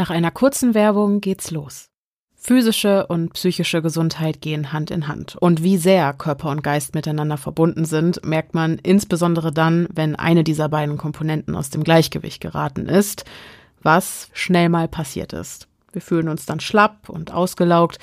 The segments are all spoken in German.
Nach einer kurzen Werbung geht's los. Physische und psychische Gesundheit gehen Hand in Hand. Und wie sehr Körper und Geist miteinander verbunden sind, merkt man insbesondere dann, wenn eine dieser beiden Komponenten aus dem Gleichgewicht geraten ist, was schnell mal passiert ist. Wir fühlen uns dann schlapp und ausgelaugt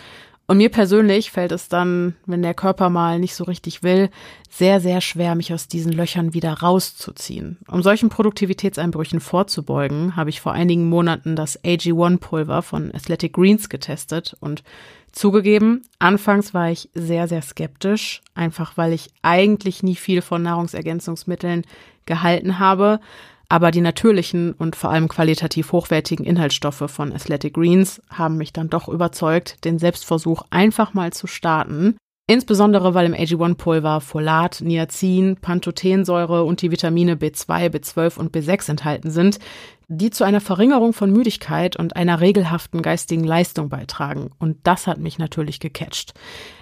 und mir persönlich fällt es dann, wenn der Körper mal nicht so richtig will, sehr, sehr schwer, mich aus diesen Löchern wieder rauszuziehen. Um solchen Produktivitätseinbrüchen vorzubeugen, habe ich vor einigen Monaten das AG1-Pulver von Athletic Greens getestet und zugegeben, anfangs war ich sehr, sehr skeptisch, einfach weil ich eigentlich nie viel von Nahrungsergänzungsmitteln gehalten habe. Aber die natürlichen und vor allem qualitativ hochwertigen Inhaltsstoffe von Athletic Greens haben mich dann doch überzeugt, den Selbstversuch einfach mal zu starten. Insbesondere weil im AG1-Pulver Folat, Niacin, Pantothensäure und die Vitamine B2, B12 und B6 enthalten sind, die zu einer Verringerung von Müdigkeit und einer regelhaften geistigen Leistung beitragen. Und das hat mich natürlich gecatcht.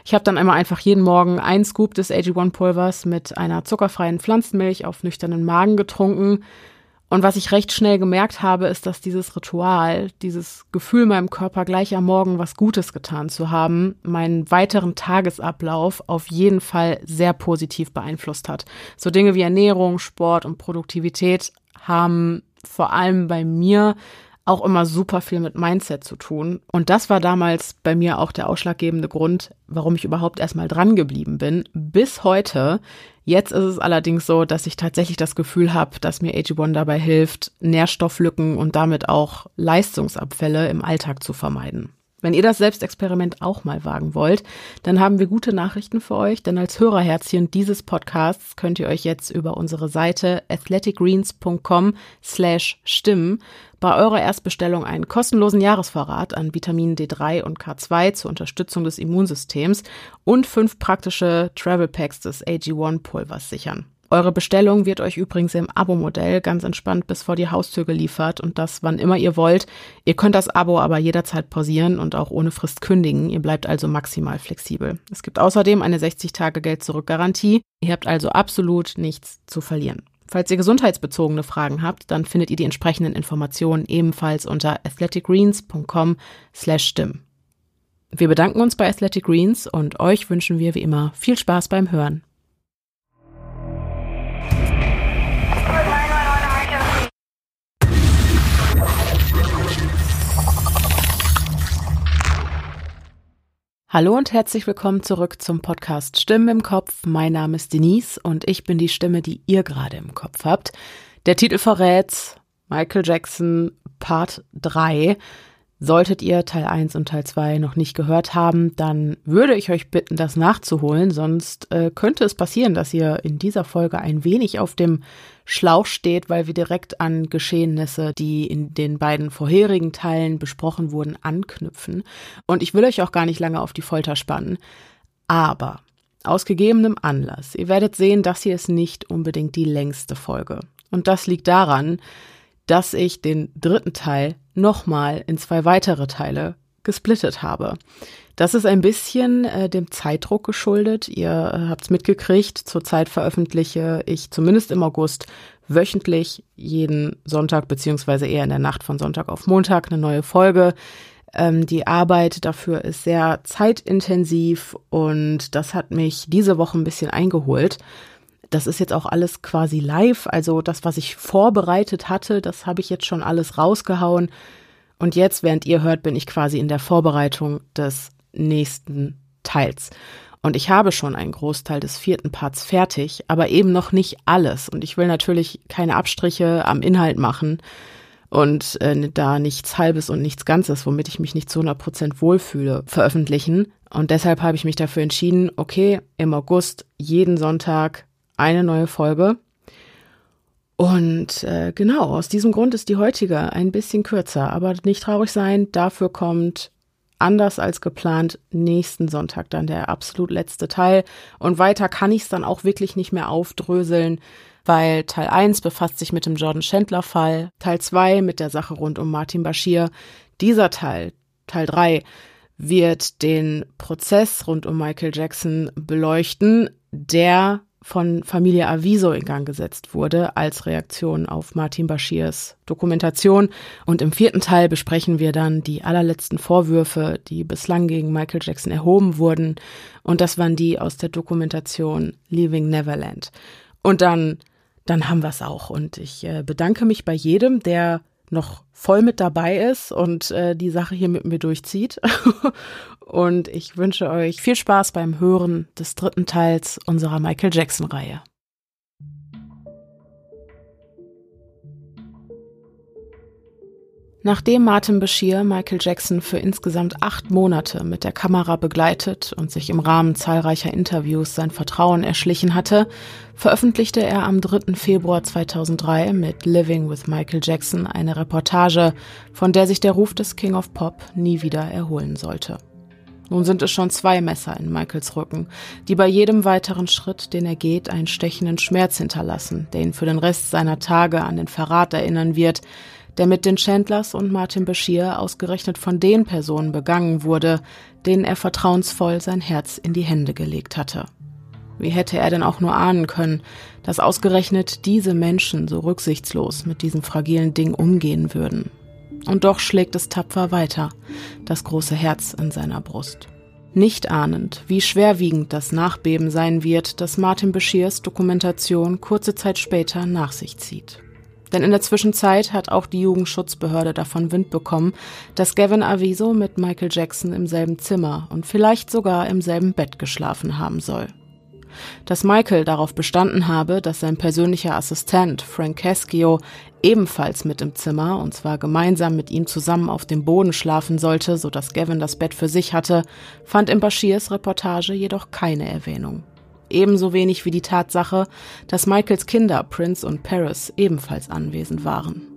Ich habe dann einmal einfach jeden Morgen einen Scoop des AG1-Pulvers mit einer zuckerfreien Pflanzenmilch auf nüchternen Magen getrunken und was ich recht schnell gemerkt habe, ist, dass dieses Ritual, dieses Gefühl meinem Körper gleich am Morgen was Gutes getan zu haben, meinen weiteren Tagesablauf auf jeden Fall sehr positiv beeinflusst hat. So Dinge wie Ernährung, Sport und Produktivität haben vor allem bei mir auch immer super viel mit Mindset zu tun. Und das war damals bei mir auch der ausschlaggebende Grund, warum ich überhaupt erstmal dran geblieben bin. Bis heute. Jetzt ist es allerdings so, dass ich tatsächlich das Gefühl habe, dass mir AG1 dabei hilft, Nährstofflücken und damit auch Leistungsabfälle im Alltag zu vermeiden. Wenn ihr das Selbstexperiment auch mal wagen wollt, dann haben wir gute Nachrichten für euch, denn als Hörerherzchen dieses Podcasts könnt ihr euch jetzt über unsere Seite athleticgreens.com slash stimmen bei eurer Erstbestellung einen kostenlosen Jahresvorrat an Vitamin D3 und K2 zur Unterstützung des Immunsystems und fünf praktische Travel Packs des AG1 Pulvers sichern. Eure Bestellung wird euch übrigens im Abo-Modell ganz entspannt bis vor die Haustür geliefert und das wann immer ihr wollt. Ihr könnt das Abo aber jederzeit pausieren und auch ohne Frist kündigen. Ihr bleibt also maximal flexibel. Es gibt außerdem eine 60-Tage-Geld-Zurück-Garantie. Ihr habt also absolut nichts zu verlieren. Falls ihr gesundheitsbezogene Fragen habt, dann findet ihr die entsprechenden Informationen ebenfalls unter athleticgreens.com slash stimm. Wir bedanken uns bei Athletic Greens und euch wünschen wir wie immer viel Spaß beim Hören. Hallo und herzlich willkommen zurück zum Podcast Stimmen im Kopf. Mein Name ist Denise und ich bin die Stimme, die ihr gerade im Kopf habt. Der Titel verrät Michael Jackson Part 3. Solltet ihr Teil 1 und Teil 2 noch nicht gehört haben, dann würde ich euch bitten, das nachzuholen. Sonst äh, könnte es passieren, dass ihr in dieser Folge ein wenig auf dem Schlauch steht, weil wir direkt an Geschehnisse, die in den beiden vorherigen Teilen besprochen wurden, anknüpfen. Und ich will euch auch gar nicht lange auf die Folter spannen. Aber aus gegebenem Anlass, ihr werdet sehen, das hier ist nicht unbedingt die längste Folge. Und das liegt daran, dass ich den dritten Teil nochmal in zwei weitere Teile gesplittet habe. Das ist ein bisschen äh, dem Zeitdruck geschuldet. Ihr äh, habt es mitgekriegt. Zurzeit veröffentliche ich zumindest im August wöchentlich jeden Sonntag beziehungsweise eher in der Nacht von Sonntag auf Montag eine neue Folge. Ähm, die Arbeit dafür ist sehr zeitintensiv und das hat mich diese Woche ein bisschen eingeholt. Das ist jetzt auch alles quasi live. Also das, was ich vorbereitet hatte, das habe ich jetzt schon alles rausgehauen. Und jetzt, während ihr hört, bin ich quasi in der Vorbereitung des nächsten Teils. Und ich habe schon einen Großteil des vierten Parts fertig, aber eben noch nicht alles. Und ich will natürlich keine Abstriche am Inhalt machen und äh, da nichts Halbes und nichts Ganzes, womit ich mich nicht zu 100 Prozent wohlfühle, veröffentlichen. Und deshalb habe ich mich dafür entschieden, okay, im August jeden Sonntag eine neue Folge. Und äh, genau, aus diesem Grund ist die heutige ein bisschen kürzer, aber nicht traurig sein, dafür kommt anders als geplant nächsten Sonntag dann der absolut letzte Teil. Und weiter kann ich es dann auch wirklich nicht mehr aufdröseln, weil Teil 1 befasst sich mit dem Jordan Chandler Fall, Teil 2 mit der Sache rund um Martin Bashir. Dieser Teil, Teil 3, wird den Prozess rund um Michael Jackson beleuchten, der von Familie Aviso in Gang gesetzt wurde als Reaktion auf Martin Bashirs Dokumentation. Und im vierten Teil besprechen wir dann die allerletzten Vorwürfe, die bislang gegen Michael Jackson erhoben wurden. Und das waren die aus der Dokumentation Leaving Neverland. Und dann, dann haben wir es auch. Und ich äh, bedanke mich bei jedem, der noch voll mit dabei ist und äh, die Sache hier mit mir durchzieht. und ich wünsche euch viel Spaß beim Hören des dritten Teils unserer Michael Jackson-Reihe. Nachdem Martin Bashir Michael Jackson für insgesamt acht Monate mit der Kamera begleitet und sich im Rahmen zahlreicher Interviews sein Vertrauen erschlichen hatte, veröffentlichte er am 3. Februar 2003 mit Living with Michael Jackson eine Reportage, von der sich der Ruf des King of Pop nie wieder erholen sollte. Nun sind es schon zwei Messer in Michaels Rücken, die bei jedem weiteren Schritt, den er geht, einen stechenden Schmerz hinterlassen, der ihn für den Rest seiner Tage an den Verrat erinnern wird, der mit den Chandlers und Martin Bashir ausgerechnet von den Personen begangen wurde, denen er vertrauensvoll sein Herz in die Hände gelegt hatte. Wie hätte er denn auch nur ahnen können, dass ausgerechnet diese Menschen so rücksichtslos mit diesem fragilen Ding umgehen würden? Und doch schlägt es tapfer weiter, das große Herz in seiner Brust. Nicht ahnend, wie schwerwiegend das Nachbeben sein wird, das Martin Bashirs Dokumentation kurze Zeit später nach sich zieht. Denn in der Zwischenzeit hat auch die Jugendschutzbehörde davon Wind bekommen, dass Gavin Aviso mit Michael Jackson im selben Zimmer und vielleicht sogar im selben Bett geschlafen haben soll. Dass Michael darauf bestanden habe, dass sein persönlicher Assistent Frank Caschio ebenfalls mit im Zimmer und zwar gemeinsam mit ihm zusammen auf dem Boden schlafen sollte, so dass Gavin das Bett für sich hatte, fand in Bashirs Reportage jedoch keine Erwähnung ebenso wenig wie die Tatsache, dass Michaels Kinder Prince und Paris ebenfalls anwesend waren.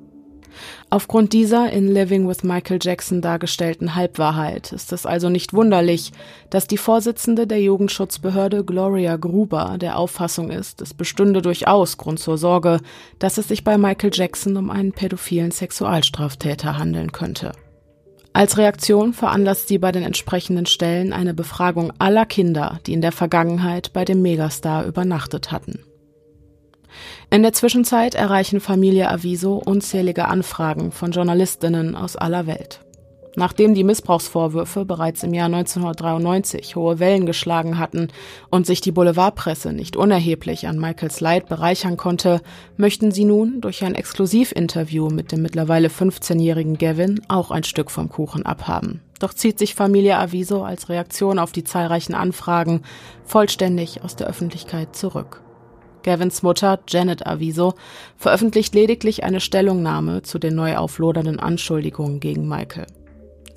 Aufgrund dieser in Living with Michael Jackson dargestellten Halbwahrheit ist es also nicht wunderlich, dass die Vorsitzende der Jugendschutzbehörde Gloria Gruber der Auffassung ist, es bestünde durchaus Grund zur Sorge, dass es sich bei Michael Jackson um einen pädophilen Sexualstraftäter handeln könnte. Als Reaktion veranlasst sie bei den entsprechenden Stellen eine Befragung aller Kinder, die in der Vergangenheit bei dem Megastar übernachtet hatten. In der Zwischenzeit erreichen Familie Aviso unzählige Anfragen von Journalistinnen aus aller Welt. Nachdem die Missbrauchsvorwürfe bereits im Jahr 1993 hohe Wellen geschlagen hatten und sich die Boulevardpresse nicht unerheblich an Michaels Leid bereichern konnte, möchten sie nun durch ein Exklusivinterview mit dem mittlerweile 15-jährigen Gavin auch ein Stück vom Kuchen abhaben. Doch zieht sich Familie Aviso als Reaktion auf die zahlreichen Anfragen vollständig aus der Öffentlichkeit zurück. Gavins Mutter, Janet Aviso, veröffentlicht lediglich eine Stellungnahme zu den neu auflodernden Anschuldigungen gegen Michael.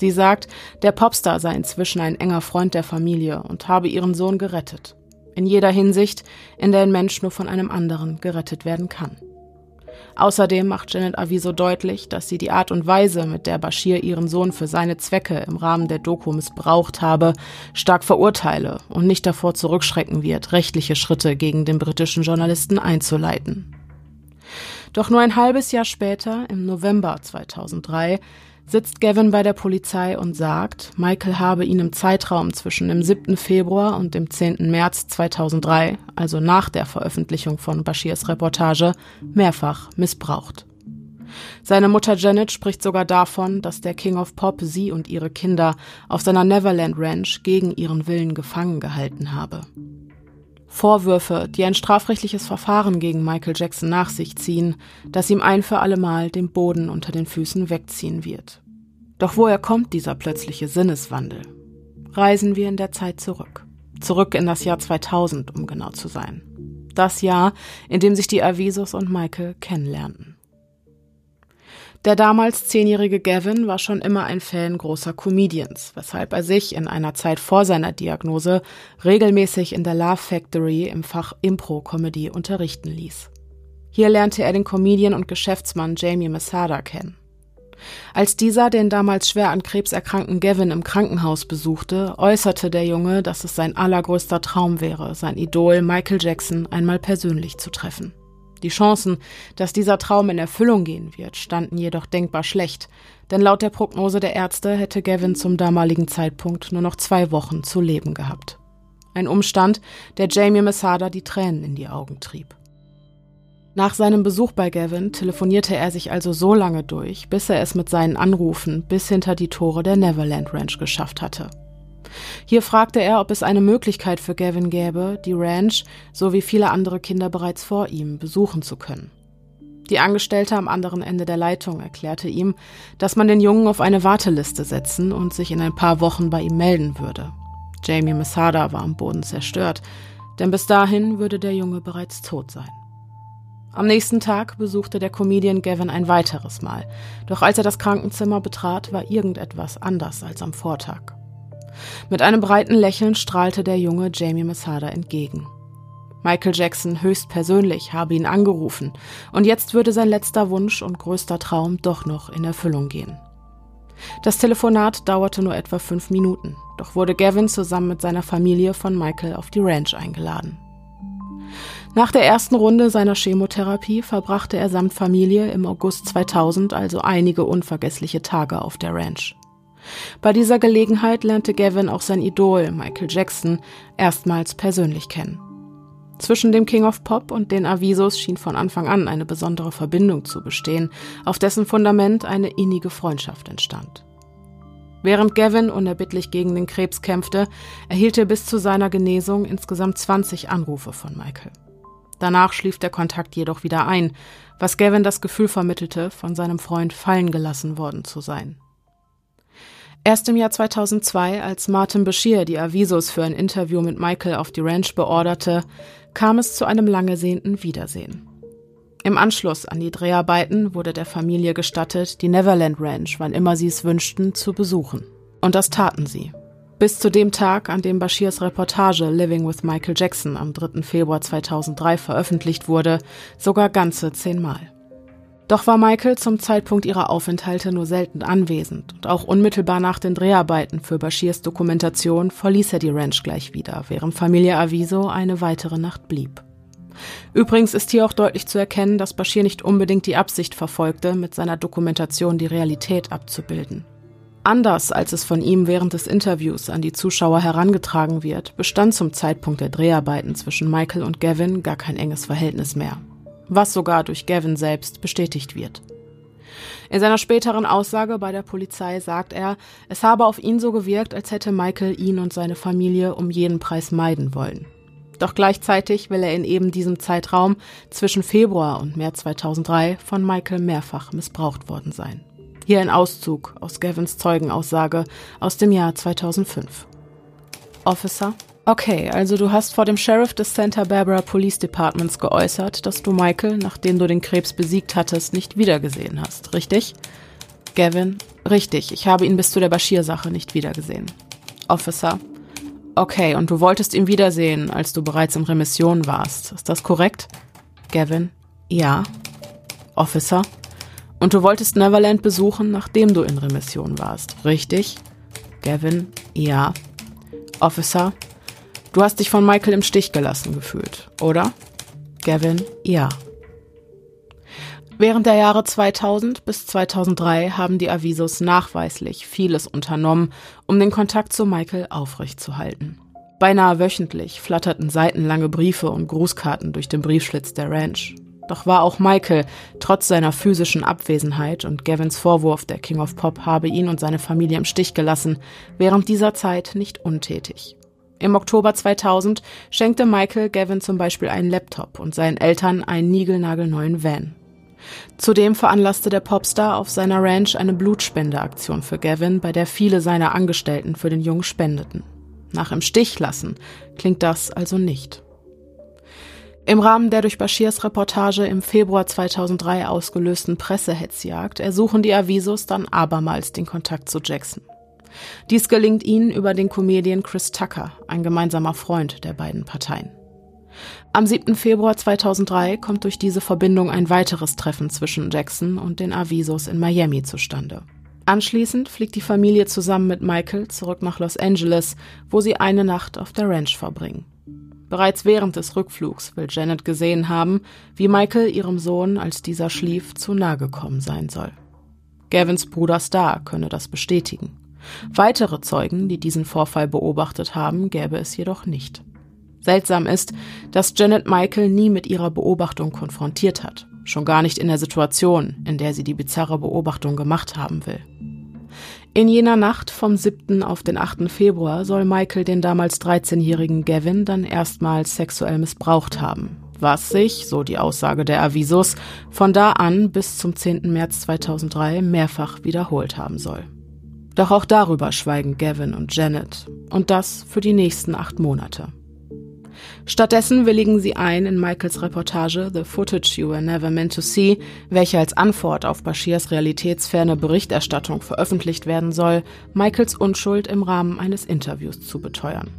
Sie sagt, der Popstar sei inzwischen ein enger Freund der Familie und habe ihren Sohn gerettet. In jeder Hinsicht, in der ein Mensch nur von einem anderen gerettet werden kann. Außerdem macht Janet Aviso deutlich, dass sie die Art und Weise, mit der Bashir ihren Sohn für seine Zwecke im Rahmen der Doku missbraucht habe, stark verurteile und nicht davor zurückschrecken wird, rechtliche Schritte gegen den britischen Journalisten einzuleiten. Doch nur ein halbes Jahr später, im November 2003, sitzt Gavin bei der Polizei und sagt, Michael habe ihn im Zeitraum zwischen dem 7. Februar und dem 10. März 2003, also nach der Veröffentlichung von Bashirs Reportage, mehrfach missbraucht. Seine Mutter Janet spricht sogar davon, dass der King of Pop sie und ihre Kinder auf seiner Neverland Ranch gegen ihren Willen gefangen gehalten habe. Vorwürfe, die ein strafrechtliches Verfahren gegen Michael Jackson nach sich ziehen, das ihm ein für allemal den Boden unter den Füßen wegziehen wird. Doch woher kommt dieser plötzliche Sinneswandel? Reisen wir in der Zeit zurück. Zurück in das Jahr 2000, um genau zu sein. Das Jahr, in dem sich die Avisos und Michael kennenlernten. Der damals zehnjährige Gavin war schon immer ein Fan großer Comedians, weshalb er sich in einer Zeit vor seiner Diagnose regelmäßig in der Love Factory im Fach Impro-Comedy unterrichten ließ. Hier lernte er den Comedian und Geschäftsmann Jamie Masada kennen. Als dieser den damals schwer an Krebs erkrankten Gavin im Krankenhaus besuchte, äußerte der Junge, dass es sein allergrößter Traum wäre, sein Idol Michael Jackson einmal persönlich zu treffen. Die Chancen, dass dieser Traum in Erfüllung gehen wird, standen jedoch denkbar schlecht, denn laut der Prognose der Ärzte hätte Gavin zum damaligen Zeitpunkt nur noch zwei Wochen zu leben gehabt. Ein Umstand, der Jamie Masada die Tränen in die Augen trieb. Nach seinem Besuch bei Gavin telefonierte er sich also so lange durch, bis er es mit seinen Anrufen bis hinter die Tore der Neverland Ranch geschafft hatte. Hier fragte er, ob es eine Möglichkeit für Gavin gäbe, die Ranch, so wie viele andere Kinder bereits vor ihm, besuchen zu können. Die Angestellte am anderen Ende der Leitung erklärte ihm, dass man den Jungen auf eine Warteliste setzen und sich in ein paar Wochen bei ihm melden würde. Jamie Masada war am Boden zerstört, denn bis dahin würde der Junge bereits tot sein. Am nächsten Tag besuchte der Comedian Gavin ein weiteres Mal, doch als er das Krankenzimmer betrat, war irgendetwas anders als am Vortag. Mit einem breiten Lächeln strahlte der Junge Jamie Masada entgegen. Michael Jackson höchstpersönlich habe ihn angerufen, und jetzt würde sein letzter Wunsch und größter Traum doch noch in Erfüllung gehen. Das Telefonat dauerte nur etwa fünf Minuten, doch wurde Gavin zusammen mit seiner Familie von Michael auf die Ranch eingeladen. Nach der ersten Runde seiner Chemotherapie verbrachte er samt Familie im August 2000 also einige unvergessliche Tage auf der Ranch. Bei dieser Gelegenheit lernte Gavin auch sein Idol, Michael Jackson, erstmals persönlich kennen. Zwischen dem King of Pop und den Avisos schien von Anfang an eine besondere Verbindung zu bestehen, auf dessen Fundament eine innige Freundschaft entstand. Während Gavin unerbittlich gegen den Krebs kämpfte, erhielt er bis zu seiner Genesung insgesamt 20 Anrufe von Michael. Danach schlief der Kontakt jedoch wieder ein, was Gavin das Gefühl vermittelte, von seinem Freund fallen gelassen worden zu sein. Erst im Jahr 2002, als Martin Bashir die Avisos für ein Interview mit Michael auf die Ranch beorderte, kam es zu einem lang ersehnten Wiedersehen. Im Anschluss an die Dreharbeiten wurde der Familie gestattet, die Neverland Ranch, wann immer sie es wünschten, zu besuchen. Und das taten sie bis zu dem Tag, an dem Bashirs Reportage Living with Michael Jackson am 3. Februar 2003 veröffentlicht wurde, sogar ganze zehnmal. Doch war Michael zum Zeitpunkt ihrer Aufenthalte nur selten anwesend und auch unmittelbar nach den Dreharbeiten für Bashirs Dokumentation verließ er die Ranch gleich wieder, während Familie Aviso eine weitere Nacht blieb. Übrigens ist hier auch deutlich zu erkennen, dass Bashir nicht unbedingt die Absicht verfolgte, mit seiner Dokumentation die Realität abzubilden. Anders als es von ihm während des Interviews an die Zuschauer herangetragen wird, bestand zum Zeitpunkt der Dreharbeiten zwischen Michael und Gavin gar kein enges Verhältnis mehr, was sogar durch Gavin selbst bestätigt wird. In seiner späteren Aussage bei der Polizei sagt er, es habe auf ihn so gewirkt, als hätte Michael ihn und seine Familie um jeden Preis meiden wollen. Doch gleichzeitig will er in eben diesem Zeitraum zwischen Februar und März 2003 von Michael mehrfach missbraucht worden sein. Hier ein Auszug aus Gavins Zeugenaussage aus dem Jahr 2005. Officer? Okay, also du hast vor dem Sheriff des Santa Barbara Police Departments geäußert, dass du Michael, nachdem du den Krebs besiegt hattest, nicht wiedergesehen hast, richtig? Gavin? Richtig, ich habe ihn bis zu der Bashir-Sache nicht wiedergesehen. Officer? Okay, und du wolltest ihn wiedersehen, als du bereits in Remission warst. Ist das korrekt? Gavin? Ja. Officer? Und du wolltest Neverland besuchen, nachdem du in Remission warst, richtig? Gavin, ja. Officer, du hast dich von Michael im Stich gelassen gefühlt, oder? Gavin, ja. Während der Jahre 2000 bis 2003 haben die Avisos nachweislich vieles unternommen, um den Kontakt zu Michael aufrechtzuhalten. Beinahe wöchentlich flatterten seitenlange Briefe und Grußkarten durch den Briefschlitz der Ranch. Doch war auch Michael, trotz seiner physischen Abwesenheit und Gavins Vorwurf, der King of Pop habe ihn und seine Familie im Stich gelassen, während dieser Zeit nicht untätig. Im Oktober 2000 schenkte Michael Gavin zum Beispiel einen Laptop und seinen Eltern einen niegelnagelneuen Van. Zudem veranlasste der Popstar auf seiner Ranch eine Blutspendeaktion für Gavin, bei der viele seiner Angestellten für den Jungen spendeten. Nach im Stich lassen klingt das also nicht. Im Rahmen der durch Bashirs Reportage im Februar 2003 ausgelösten Pressehetzjagd ersuchen die Avisos dann abermals den Kontakt zu Jackson. Dies gelingt ihnen über den Comedian Chris Tucker, ein gemeinsamer Freund der beiden Parteien. Am 7. Februar 2003 kommt durch diese Verbindung ein weiteres Treffen zwischen Jackson und den Avisos in Miami zustande. Anschließend fliegt die Familie zusammen mit Michael zurück nach Los Angeles, wo sie eine Nacht auf der Ranch verbringen. Bereits während des Rückflugs will Janet gesehen haben, wie Michael ihrem Sohn, als dieser schlief, zu nahe gekommen sein soll. Gavins Bruder Star könne das bestätigen. Weitere Zeugen, die diesen Vorfall beobachtet haben, gäbe es jedoch nicht. Seltsam ist, dass Janet Michael nie mit ihrer Beobachtung konfrontiert hat, schon gar nicht in der Situation, in der sie die bizarre Beobachtung gemacht haben will. In jener Nacht vom 7. auf den 8. Februar soll Michael den damals 13-jährigen Gavin dann erstmals sexuell missbraucht haben, was sich, so die Aussage der Avisos, von da an bis zum 10. März 2003 mehrfach wiederholt haben soll. Doch auch darüber schweigen Gavin und Janet, und das für die nächsten acht Monate. Stattdessen willigen sie ein in Michaels Reportage The Footage You Were Never Meant to See, welche als Antwort auf Bashirs realitätsferne Berichterstattung veröffentlicht werden soll, Michaels Unschuld im Rahmen eines Interviews zu beteuern.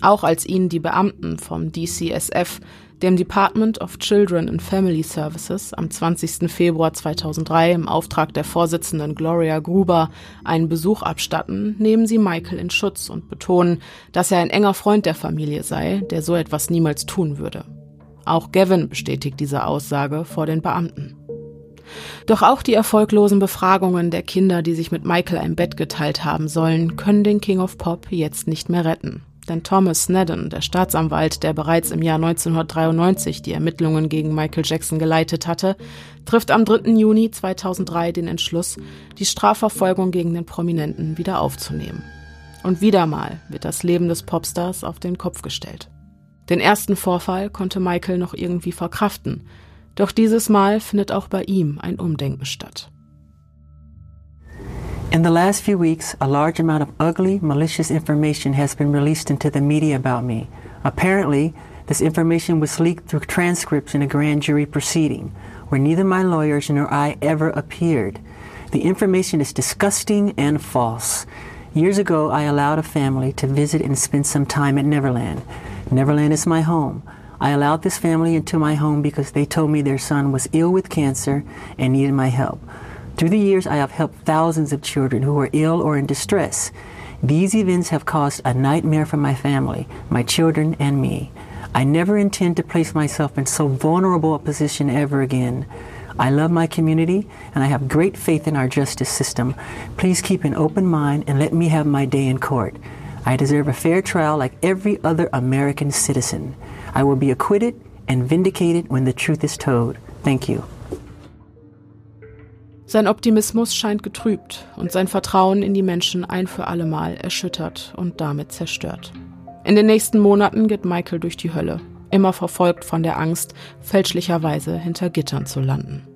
Auch als ihnen die Beamten vom DCSF dem Department of Children and Family Services am 20. Februar 2003 im Auftrag der Vorsitzenden Gloria Gruber einen Besuch abstatten, nehmen sie Michael in Schutz und betonen, dass er ein enger Freund der Familie sei, der so etwas niemals tun würde. Auch Gavin bestätigt diese Aussage vor den Beamten. Doch auch die erfolglosen Befragungen der Kinder, die sich mit Michael ein Bett geteilt haben sollen, können den King of Pop jetzt nicht mehr retten. Denn Thomas Snedden, der Staatsanwalt, der bereits im Jahr 1993 die Ermittlungen gegen Michael Jackson geleitet hatte, trifft am 3. Juni 2003 den Entschluss, die Strafverfolgung gegen den Prominenten wieder aufzunehmen. Und wieder mal wird das Leben des Popstars auf den Kopf gestellt. Den ersten Vorfall konnte Michael noch irgendwie verkraften, doch dieses Mal findet auch bei ihm ein Umdenken statt. In the last few weeks, a large amount of ugly, malicious information has been released into the media about me. Apparently, this information was leaked through transcripts in a grand jury proceeding, where neither my lawyers nor I ever appeared. The information is disgusting and false. Years ago, I allowed a family to visit and spend some time at Neverland. Neverland is my home. I allowed this family into my home because they told me their son was ill with cancer and needed my help. Through the years, I have helped thousands of children who are ill or in distress. These events have caused a nightmare for my family, my children, and me. I never intend to place myself in so vulnerable a position ever again. I love my community and I have great faith in our justice system. Please keep an open mind and let me have my day in court. I deserve a fair trial like every other American citizen. I will be acquitted and vindicated when the truth is told. Thank you. Sein Optimismus scheint getrübt und sein Vertrauen in die Menschen ein für allemal erschüttert und damit zerstört. In den nächsten Monaten geht Michael durch die Hölle, immer verfolgt von der Angst, fälschlicherweise hinter Gittern zu landen.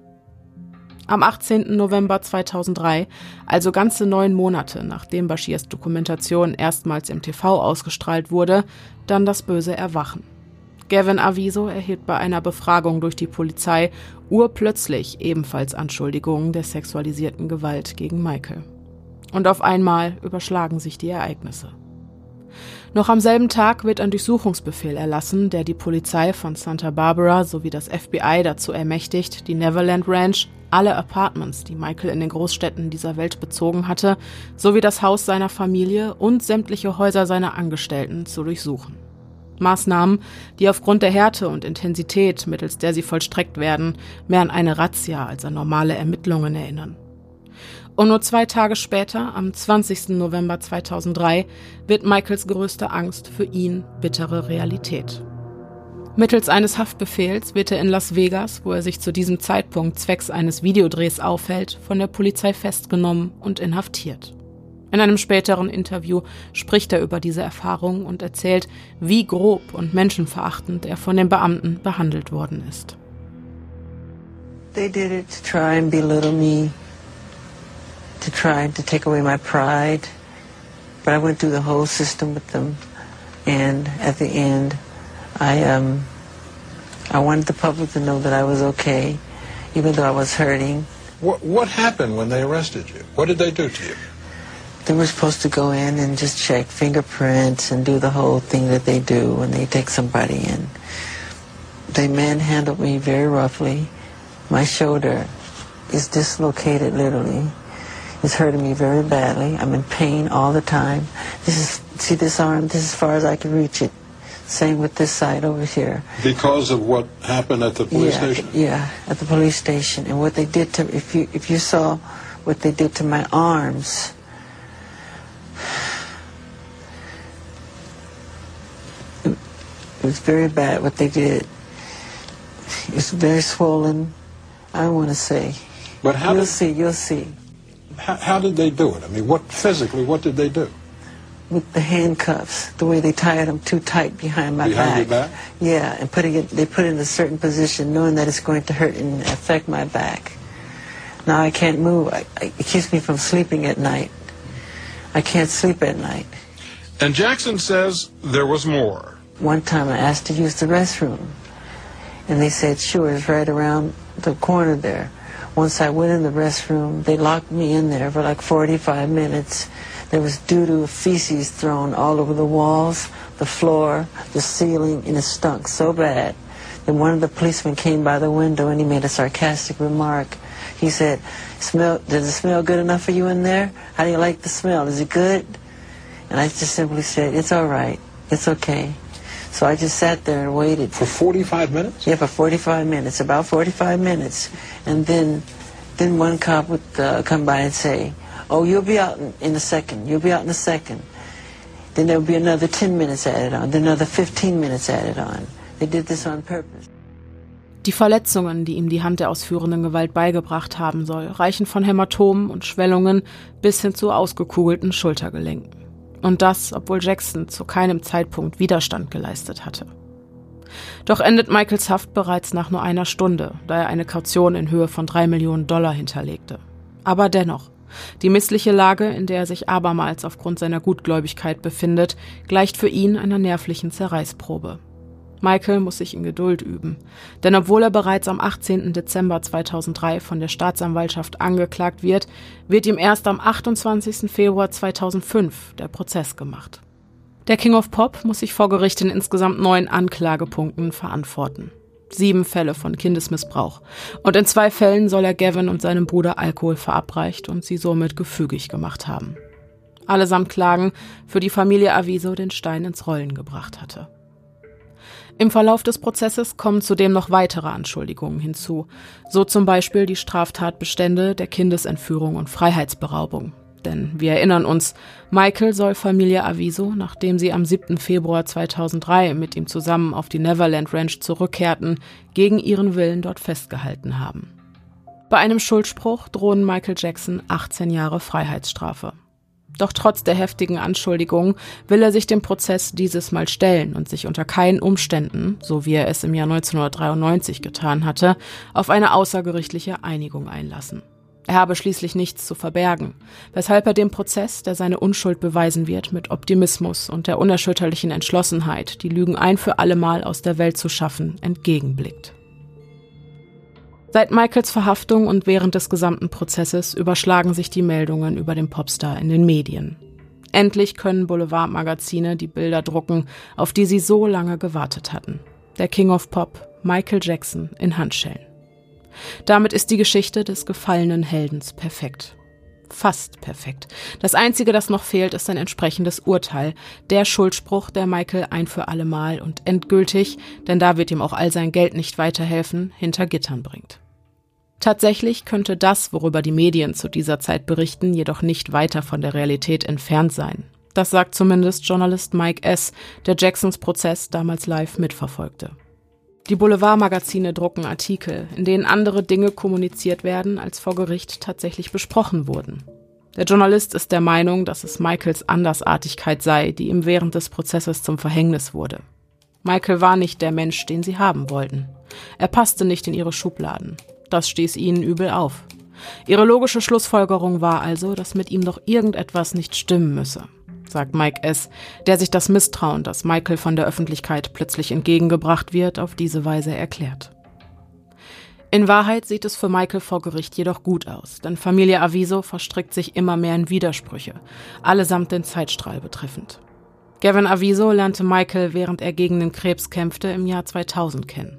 Am 18. November 2003, also ganze neun Monate nachdem Bashirs Dokumentation erstmals im TV ausgestrahlt wurde, dann das böse Erwachen. Gavin Aviso erhielt bei einer Befragung durch die Polizei urplötzlich ebenfalls Anschuldigungen der sexualisierten Gewalt gegen Michael. Und auf einmal überschlagen sich die Ereignisse. Noch am selben Tag wird ein Durchsuchungsbefehl erlassen, der die Polizei von Santa Barbara sowie das FBI dazu ermächtigt, die Neverland Ranch, alle Apartments, die Michael in den Großstädten dieser Welt bezogen hatte, sowie das Haus seiner Familie und sämtliche Häuser seiner Angestellten zu durchsuchen. Maßnahmen, die aufgrund der Härte und Intensität, mittels der sie vollstreckt werden, mehr an eine Razzia als an normale Ermittlungen erinnern. Und nur zwei Tage später, am 20. November 2003, wird Michaels größte Angst für ihn bittere Realität. Mittels eines Haftbefehls wird er in Las Vegas, wo er sich zu diesem Zeitpunkt zwecks eines Videodrehs aufhält, von der Polizei festgenommen und inhaftiert. In einem späteren Interview spricht er über diese Erfahrung und erzählt, wie grob und menschenverachtend er von den Beamten behandelt worden ist. They did it to try and belittle me, to try to take away my pride. But I went through the whole system with them, and at the end, I um, I wanted the public to know that I was okay, even though I was hurting. What, what happened when they arrested you? What did they do to you? They were supposed to go in and just check fingerprints and do the whole thing that they do when they take somebody in. They manhandled me very roughly. My shoulder is dislocated literally. It's hurting me very badly. I'm in pain all the time. This is, see this arm, this is as far as I can reach it. Same with this side over here. Because of what happened at the police yeah, station? Yeah, at the police station. And what they did to, if you, if you saw what they did to my arms, was very bad what they did. It's very swollen. I want to say. But how you'll did, see, you'll see. how, how did they do it? I mean, what physically, what did they do? With the handcuffs, the way they tied them too tight behind my Behind back. your back? Yeah, and putting it, they put it in a certain position, knowing that it's going to hurt and affect my back. Now I can't move. I, I, it keeps me from sleeping at night. I can't sleep at night. And Jackson says there was more. One time I asked to use the restroom, and they said, sure, it's right around the corner there. Once I went in the restroom, they locked me in there for like 45 minutes. There was doo-doo feces thrown all over the walls, the floor, the ceiling, and it stunk so bad. Then one of the policemen came by the window and he made a sarcastic remark. He said, "Smell? Does it smell good enough for you in there? How do you like the smell? Is it good?" And I just simply said, "It's all right. It's okay." So I just sat there and waited. For 45 minutes? Yeah, for 45 minutes, about 45 minutes. And then, then one cop would uh, come by and say, oh, you'll be out in, in a second. You'll be out in a second. Then there would be another 10 minutes added on, then another 15 minutes added on. They did this on purpose. Die Verletzungen, die ihm die Hand der ausführenden Gewalt beigebracht haben soll, reichen von Hämatomen und Schwellungen bis hin zu ausgekugelten Schultergelenken. Und das, obwohl Jackson zu keinem Zeitpunkt Widerstand geleistet hatte. Doch endet Michaels Haft bereits nach nur einer Stunde, da er eine Kaution in Höhe von drei Millionen Dollar hinterlegte. Aber dennoch, die missliche Lage, in der er sich abermals aufgrund seiner Gutgläubigkeit befindet, gleicht für ihn einer nervlichen Zerreißprobe. Michael muss sich in Geduld üben, denn obwohl er bereits am 18. Dezember 2003 von der Staatsanwaltschaft angeklagt wird, wird ihm erst am 28. Februar 2005 der Prozess gemacht. Der King of Pop muss sich vor Gericht in insgesamt neun Anklagepunkten verantworten. Sieben Fälle von Kindesmissbrauch. Und in zwei Fällen soll er Gavin und seinem Bruder Alkohol verabreicht und sie somit gefügig gemacht haben. Allesamt Klagen, für die Familie Aviso den Stein ins Rollen gebracht hatte. Im Verlauf des Prozesses kommen zudem noch weitere Anschuldigungen hinzu, so zum Beispiel die Straftatbestände der Kindesentführung und Freiheitsberaubung. Denn wir erinnern uns, Michael soll Familie Aviso, nachdem sie am 7. Februar 2003 mit ihm zusammen auf die Neverland Ranch zurückkehrten, gegen ihren Willen dort festgehalten haben. Bei einem Schuldspruch drohen Michael Jackson 18 Jahre Freiheitsstrafe. Doch trotz der heftigen Anschuldigungen will er sich dem Prozess dieses Mal stellen und sich unter keinen Umständen, so wie er es im Jahr 1993 getan hatte, auf eine außergerichtliche Einigung einlassen. Er habe schließlich nichts zu verbergen, weshalb er dem Prozess, der seine Unschuld beweisen wird, mit Optimismus und der unerschütterlichen Entschlossenheit, die Lügen ein für allemal aus der Welt zu schaffen, entgegenblickt. Seit Michaels Verhaftung und während des gesamten Prozesses überschlagen sich die Meldungen über den Popstar in den Medien. Endlich können Boulevardmagazine die Bilder drucken, auf die sie so lange gewartet hatten. Der King of Pop, Michael Jackson in Handschellen. Damit ist die Geschichte des gefallenen Heldens perfekt. Fast perfekt. Das Einzige, das noch fehlt, ist ein entsprechendes Urteil. Der Schuldspruch, der Michael ein für alle Mal und endgültig, denn da wird ihm auch all sein Geld nicht weiterhelfen, hinter Gittern bringt. Tatsächlich könnte das, worüber die Medien zu dieser Zeit berichten, jedoch nicht weiter von der Realität entfernt sein. Das sagt zumindest Journalist Mike S., der Jacksons Prozess damals live mitverfolgte. Die Boulevardmagazine drucken Artikel, in denen andere Dinge kommuniziert werden, als vor Gericht tatsächlich besprochen wurden. Der Journalist ist der Meinung, dass es Michaels Andersartigkeit sei, die ihm während des Prozesses zum Verhängnis wurde. Michael war nicht der Mensch, den sie haben wollten. Er passte nicht in ihre Schubladen. Das stieß ihnen übel auf. Ihre logische Schlussfolgerung war also, dass mit ihm doch irgendetwas nicht stimmen müsse sagt Mike S., der sich das Misstrauen, das Michael von der Öffentlichkeit plötzlich entgegengebracht wird, auf diese Weise erklärt. In Wahrheit sieht es für Michael vor Gericht jedoch gut aus, denn Familie Aviso verstrickt sich immer mehr in Widersprüche, allesamt den Zeitstrahl betreffend. Gavin Aviso lernte Michael, während er gegen den Krebs kämpfte, im Jahr 2000 kennen.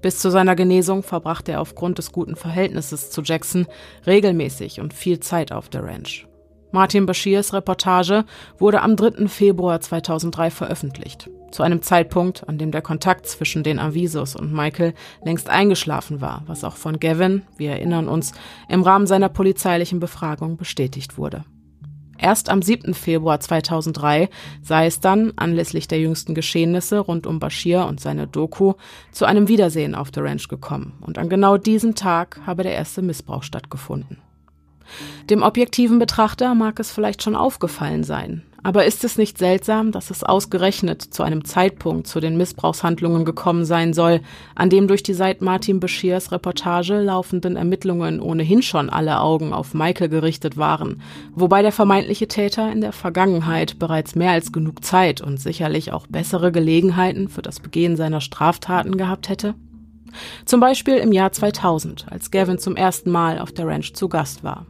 Bis zu seiner Genesung verbrachte er aufgrund des guten Verhältnisses zu Jackson regelmäßig und viel Zeit auf der Ranch. Martin Bashirs Reportage wurde am 3. Februar 2003 veröffentlicht, zu einem Zeitpunkt, an dem der Kontakt zwischen den Avisos und Michael längst eingeschlafen war, was auch von Gavin, wir erinnern uns, im Rahmen seiner polizeilichen Befragung bestätigt wurde. Erst am 7. Februar 2003 sei es dann, anlässlich der jüngsten Geschehnisse rund um Bashir und seine Doku, zu einem Wiedersehen auf der Ranch gekommen. Und an genau diesem Tag habe der erste Missbrauch stattgefunden. Dem objektiven Betrachter mag es vielleicht schon aufgefallen sein. Aber ist es nicht seltsam, dass es ausgerechnet zu einem Zeitpunkt zu den Missbrauchshandlungen gekommen sein soll, an dem durch die seit Martin Beschirs Reportage laufenden Ermittlungen ohnehin schon alle Augen auf Michael gerichtet waren, wobei der vermeintliche Täter in der Vergangenheit bereits mehr als genug Zeit und sicherlich auch bessere Gelegenheiten für das Begehen seiner Straftaten gehabt hätte? Zum Beispiel im Jahr 2000, als Gavin zum ersten Mal auf der Ranch zu Gast war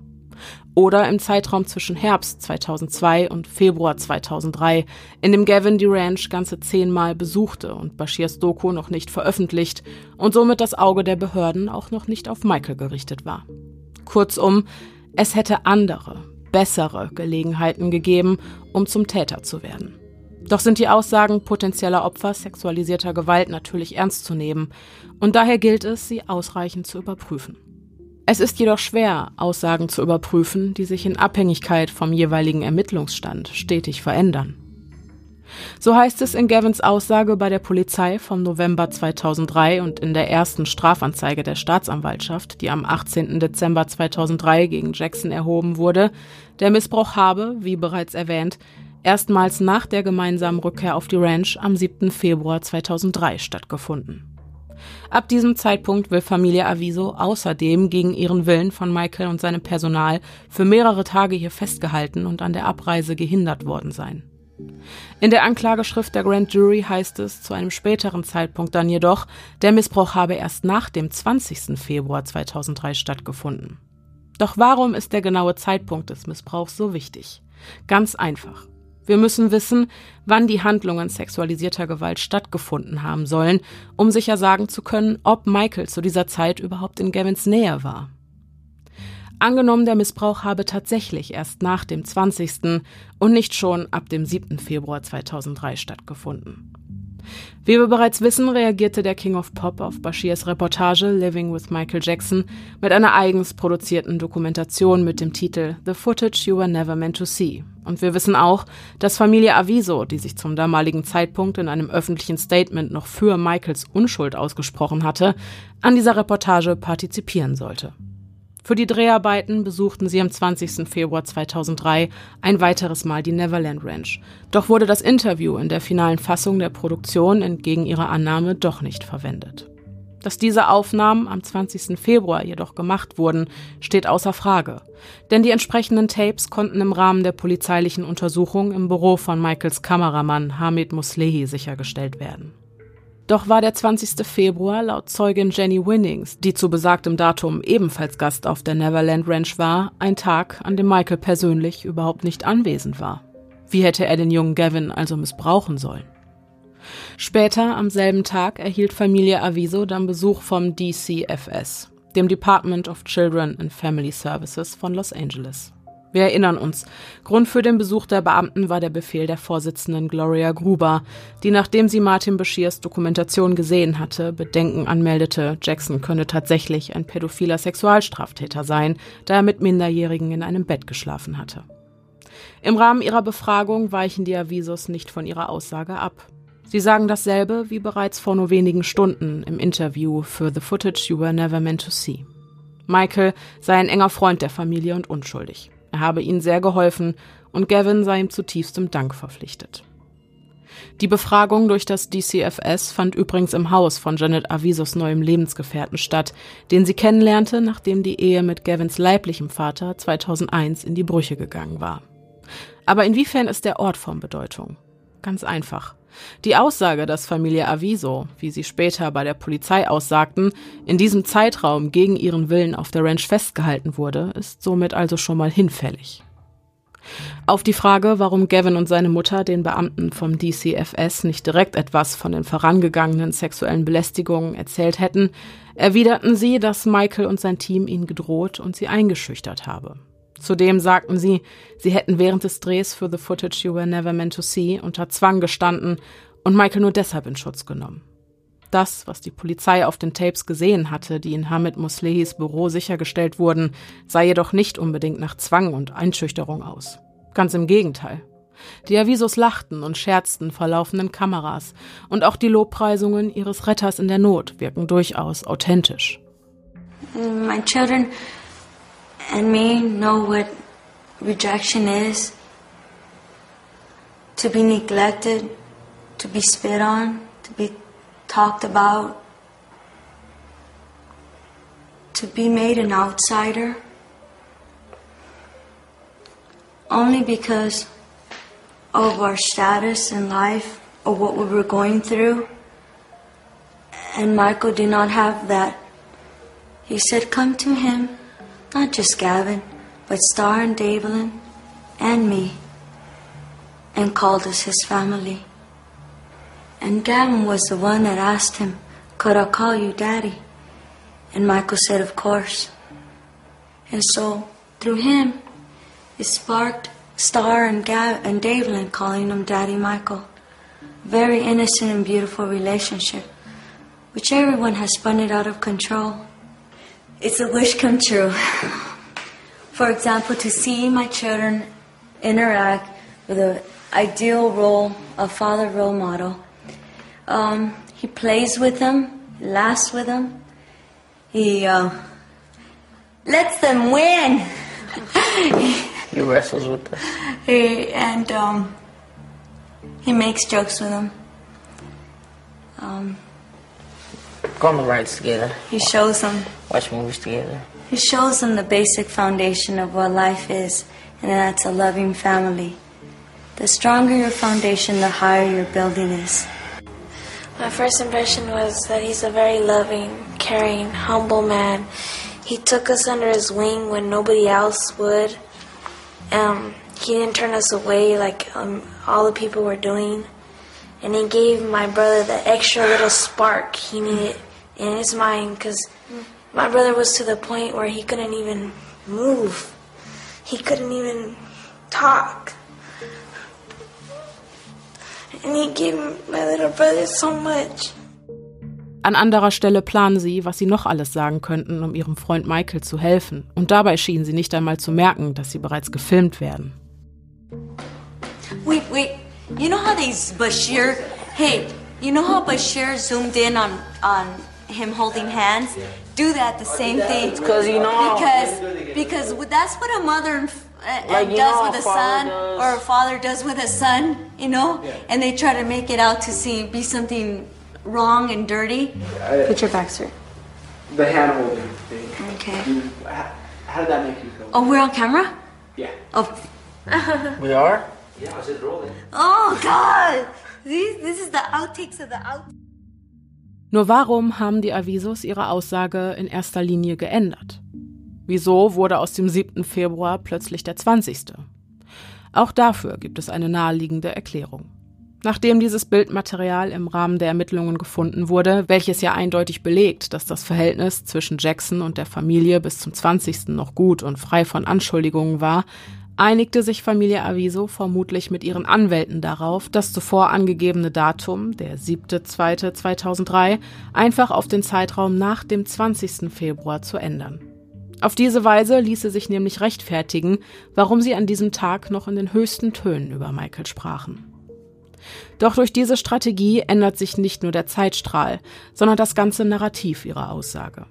oder im Zeitraum zwischen Herbst 2002 und Februar 2003, in dem Gavin die Ranch ganze zehnmal besuchte und Bashirs Doku noch nicht veröffentlicht und somit das Auge der Behörden auch noch nicht auf Michael gerichtet war. Kurzum, es hätte andere, bessere Gelegenheiten gegeben, um zum Täter zu werden. Doch sind die Aussagen potenzieller Opfer sexualisierter Gewalt natürlich ernst zu nehmen, und daher gilt es, sie ausreichend zu überprüfen. Es ist jedoch schwer, Aussagen zu überprüfen, die sich in Abhängigkeit vom jeweiligen Ermittlungsstand stetig verändern. So heißt es in Gavins Aussage bei der Polizei vom November 2003 und in der ersten Strafanzeige der Staatsanwaltschaft, die am 18. Dezember 2003 gegen Jackson erhoben wurde, der Missbrauch habe, wie bereits erwähnt, erstmals nach der gemeinsamen Rückkehr auf die Ranch am 7. Februar 2003 stattgefunden. Ab diesem Zeitpunkt will Familie Aviso außerdem gegen ihren Willen von Michael und seinem Personal für mehrere Tage hier festgehalten und an der Abreise gehindert worden sein. In der Anklageschrift der Grand Jury heißt es zu einem späteren Zeitpunkt dann jedoch, der Missbrauch habe erst nach dem 20. Februar 2003 stattgefunden. Doch warum ist der genaue Zeitpunkt des Missbrauchs so wichtig? Ganz einfach. Wir müssen wissen, wann die Handlungen sexualisierter Gewalt stattgefunden haben sollen, um sicher sagen zu können, ob Michael zu dieser Zeit überhaupt in Gavins Nähe war. Angenommen, der Missbrauch habe tatsächlich erst nach dem 20. und nicht schon ab dem 7. Februar 2003 stattgefunden. Wie wir bereits wissen, reagierte der King of Pop auf Bashirs Reportage Living with Michael Jackson mit einer eigens produzierten Dokumentation mit dem Titel The Footage You Were Never Meant to See. Und wir wissen auch, dass Familie Aviso, die sich zum damaligen Zeitpunkt in einem öffentlichen Statement noch für Michaels Unschuld ausgesprochen hatte, an dieser Reportage partizipieren sollte. Für die Dreharbeiten besuchten sie am 20. Februar 2003 ein weiteres Mal die Neverland Ranch. Doch wurde das Interview in der finalen Fassung der Produktion entgegen ihrer Annahme doch nicht verwendet. Dass diese Aufnahmen am 20. Februar jedoch gemacht wurden, steht außer Frage. Denn die entsprechenden Tapes konnten im Rahmen der polizeilichen Untersuchung im Büro von Michaels Kameramann Hamid Muslehi sichergestellt werden. Doch war der 20. Februar laut Zeugin Jenny Winnings, die zu besagtem Datum ebenfalls Gast auf der Neverland Ranch war, ein Tag, an dem Michael persönlich überhaupt nicht anwesend war. Wie hätte er den jungen Gavin also missbrauchen sollen? Später am selben Tag erhielt Familie Aviso dann Besuch vom DCFS, dem Department of Children and Family Services von Los Angeles. Wir erinnern uns, Grund für den Besuch der Beamten war der Befehl der Vorsitzenden Gloria Gruber, die nachdem sie Martin Bashirs Dokumentation gesehen hatte, Bedenken anmeldete, Jackson könne tatsächlich ein pädophiler Sexualstraftäter sein, da er mit Minderjährigen in einem Bett geschlafen hatte. Im Rahmen ihrer Befragung weichen die Avisos nicht von ihrer Aussage ab. Sie sagen dasselbe wie bereits vor nur wenigen Stunden im Interview für The Footage You Were Never Meant to See. Michael sei ein enger Freund der Familie und unschuldig. Er habe ihnen sehr geholfen und Gavin sei ihm zutiefstem Dank verpflichtet. Die Befragung durch das DCFS fand übrigens im Haus von Janet Avisos neuem Lebensgefährten statt, den sie kennenlernte, nachdem die Ehe mit Gavins leiblichem Vater 2001 in die Brüche gegangen war. Aber inwiefern ist der Ort von Bedeutung? Ganz einfach. Die Aussage, dass Familie Aviso, wie sie später bei der Polizei aussagten, in diesem Zeitraum gegen ihren Willen auf der Ranch festgehalten wurde, ist somit also schon mal hinfällig. Auf die Frage, warum Gavin und seine Mutter den Beamten vom DCFS nicht direkt etwas von den vorangegangenen sexuellen Belästigungen erzählt hätten, erwiderten sie, dass Michael und sein Team ihnen gedroht und sie eingeschüchtert habe. Zudem sagten sie, sie hätten während des Drehs für The Footage You Were Never Meant to See unter Zwang gestanden und Michael nur deshalb in Schutz genommen. Das, was die Polizei auf den Tapes gesehen hatte, die in Hamid Muslehis Büro sichergestellt wurden, sah jedoch nicht unbedingt nach Zwang und Einschüchterung aus. Ganz im Gegenteil. Die Avisos lachten und scherzten vor laufenden Kameras und auch die Lobpreisungen ihres Retters in der Not wirken durchaus authentisch. My children and me know what rejection is. To be neglected, to be spit on, to be talked about, to be made an outsider. Only because of our status in life or what we were going through. And Michael did not have that. He said, Come to him, not just Gavin, but Star and Davelin and me, and called us his family. And Gavin was the one that asked him, Could I call you daddy? And Michael said, Of course. And so, through him, it sparked Star and, Gav- and Davelin calling him Daddy Michael. Very innocent and beautiful relationship, which everyone has spun it out of control. It's a wish come true. For example, to see my children interact with an ideal role, a father role model. Um, he plays with them, laughs with them, he uh, lets them win. He wrestles with them. He, and um, he makes jokes with them. Um, Go on the rides together. he shows them Watch movies together. he shows them the basic foundation of what life is, and that's a loving family. The stronger your foundation, the higher your building is. My first impression was that he's a very loving, caring, humble man. He took us under his wing when nobody else would. Um, he didn't turn us away like um, all the people were doing. And he gave my brother the extra little spark he needed in his mind because my brother was to the point where he couldn't even move. He couldn't even talk. And he gave my little brother so much. An anderer Stelle planen sie, was sie noch alles sagen könnten, um ihrem Freund Michael zu helfen. Und dabei schienen sie nicht einmal zu merken, dass sie bereits gefilmt werden. Wait, wait. You know how these Bashir? Hey, you know how Bashir zoomed in on on him holding hands? Do that the same thing. Because you know. Because because that's what a mother uh, Like, does know with a a son, does. or a father does with a son. You know, and they try to make it out to see be something wrong and dirty. Put your back straight. The hand holding thing. Okay. You, how, how did that make you feel? Oh, we're on camera. Yeah. Oh, We are? Yeah, I was just rolling. Oh God! These, this is the outtakes of the out. Nur warum haben die Avisos ihre Aussage in erster Linie geändert? Wieso wurde aus dem 7. Februar plötzlich der 20.? Auch dafür gibt es eine naheliegende Erklärung. Nachdem dieses Bildmaterial im Rahmen der Ermittlungen gefunden wurde, welches ja eindeutig belegt, dass das Verhältnis zwischen Jackson und der Familie bis zum 20. noch gut und frei von Anschuldigungen war, einigte sich Familie Aviso vermutlich mit ihren Anwälten darauf, das zuvor angegebene Datum, der 7.2.2003, einfach auf den Zeitraum nach dem 20. Februar zu ändern. Auf diese Weise ließe sich nämlich rechtfertigen, warum sie an diesem Tag noch in den höchsten Tönen über Michael sprachen. Doch durch diese Strategie ändert sich nicht nur der Zeitstrahl, sondern das ganze Narrativ ihrer Aussage.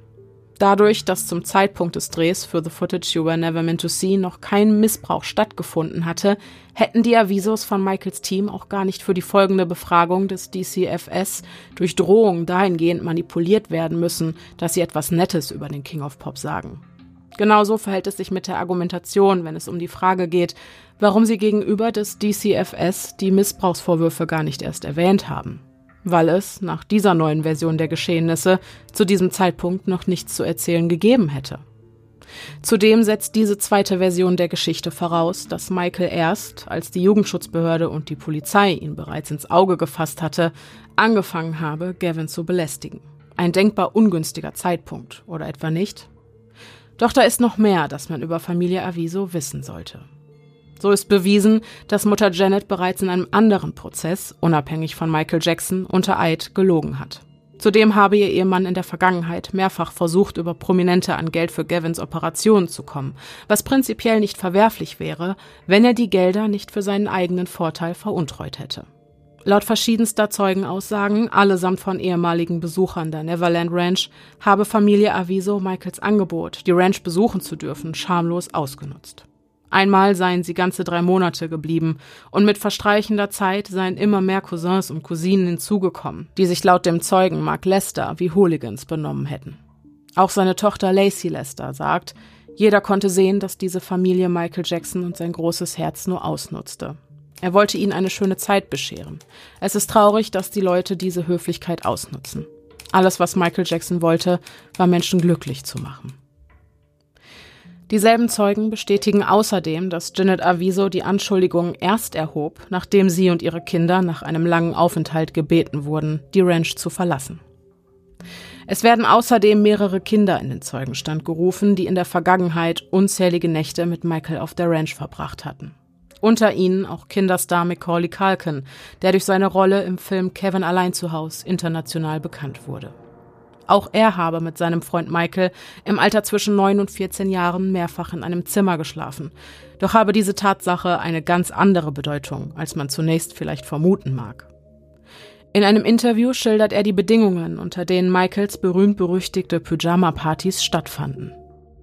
Dadurch, dass zum Zeitpunkt des Drehs für The Footage You Were Never Meant to See noch kein Missbrauch stattgefunden hatte, hätten die Avisos von Michaels Team auch gar nicht für die folgende Befragung des DCFS durch Drohungen dahingehend manipuliert werden müssen, dass sie etwas Nettes über den King of Pop sagen. Genauso verhält es sich mit der Argumentation, wenn es um die Frage geht, warum sie gegenüber des DCFS die Missbrauchsvorwürfe gar nicht erst erwähnt haben. Weil es, nach dieser neuen Version der Geschehnisse, zu diesem Zeitpunkt noch nichts zu erzählen gegeben hätte. Zudem setzt diese zweite Version der Geschichte voraus, dass Michael erst, als die Jugendschutzbehörde und die Polizei ihn bereits ins Auge gefasst hatte, angefangen habe, Gavin zu belästigen. Ein denkbar ungünstiger Zeitpunkt, oder etwa nicht? Doch da ist noch mehr, das man über Familie Aviso wissen sollte. So ist bewiesen, dass Mutter Janet bereits in einem anderen Prozess, unabhängig von Michael Jackson, unter Eid gelogen hat. Zudem habe ihr Ehemann in der Vergangenheit mehrfach versucht, über Prominente an Geld für Gavins Operationen zu kommen, was prinzipiell nicht verwerflich wäre, wenn er die Gelder nicht für seinen eigenen Vorteil veruntreut hätte. Laut verschiedenster Zeugenaussagen, allesamt von ehemaligen Besuchern der Neverland Ranch, habe Familie Aviso Michaels Angebot, die Ranch besuchen zu dürfen, schamlos ausgenutzt. Einmal seien sie ganze drei Monate geblieben und mit verstreichender Zeit seien immer mehr Cousins und Cousinen hinzugekommen, die sich laut dem Zeugen Mark Lester wie Hooligans benommen hätten. Auch seine Tochter Lacey Lester sagt, jeder konnte sehen, dass diese Familie Michael Jackson und sein großes Herz nur ausnutzte. Er wollte ihnen eine schöne Zeit bescheren. Es ist traurig, dass die Leute diese Höflichkeit ausnutzen. Alles, was Michael Jackson wollte, war Menschen glücklich zu machen. Dieselben Zeugen bestätigen außerdem, dass Janet Aviso die Anschuldigungen erst erhob, nachdem sie und ihre Kinder nach einem langen Aufenthalt gebeten wurden, die Ranch zu verlassen. Es werden außerdem mehrere Kinder in den Zeugenstand gerufen, die in der Vergangenheit unzählige Nächte mit Michael auf der Ranch verbracht hatten. Unter ihnen auch Kinderstar Macaulay Culkin, der durch seine Rolle im Film Kevin allein zu Haus international bekannt wurde. Auch er habe mit seinem Freund Michael im Alter zwischen 9 und 14 Jahren mehrfach in einem Zimmer geschlafen. Doch habe diese Tatsache eine ganz andere Bedeutung, als man zunächst vielleicht vermuten mag. In einem Interview schildert er die Bedingungen, unter denen Michaels berühmt-berüchtigte Pyjama-Partys stattfanden.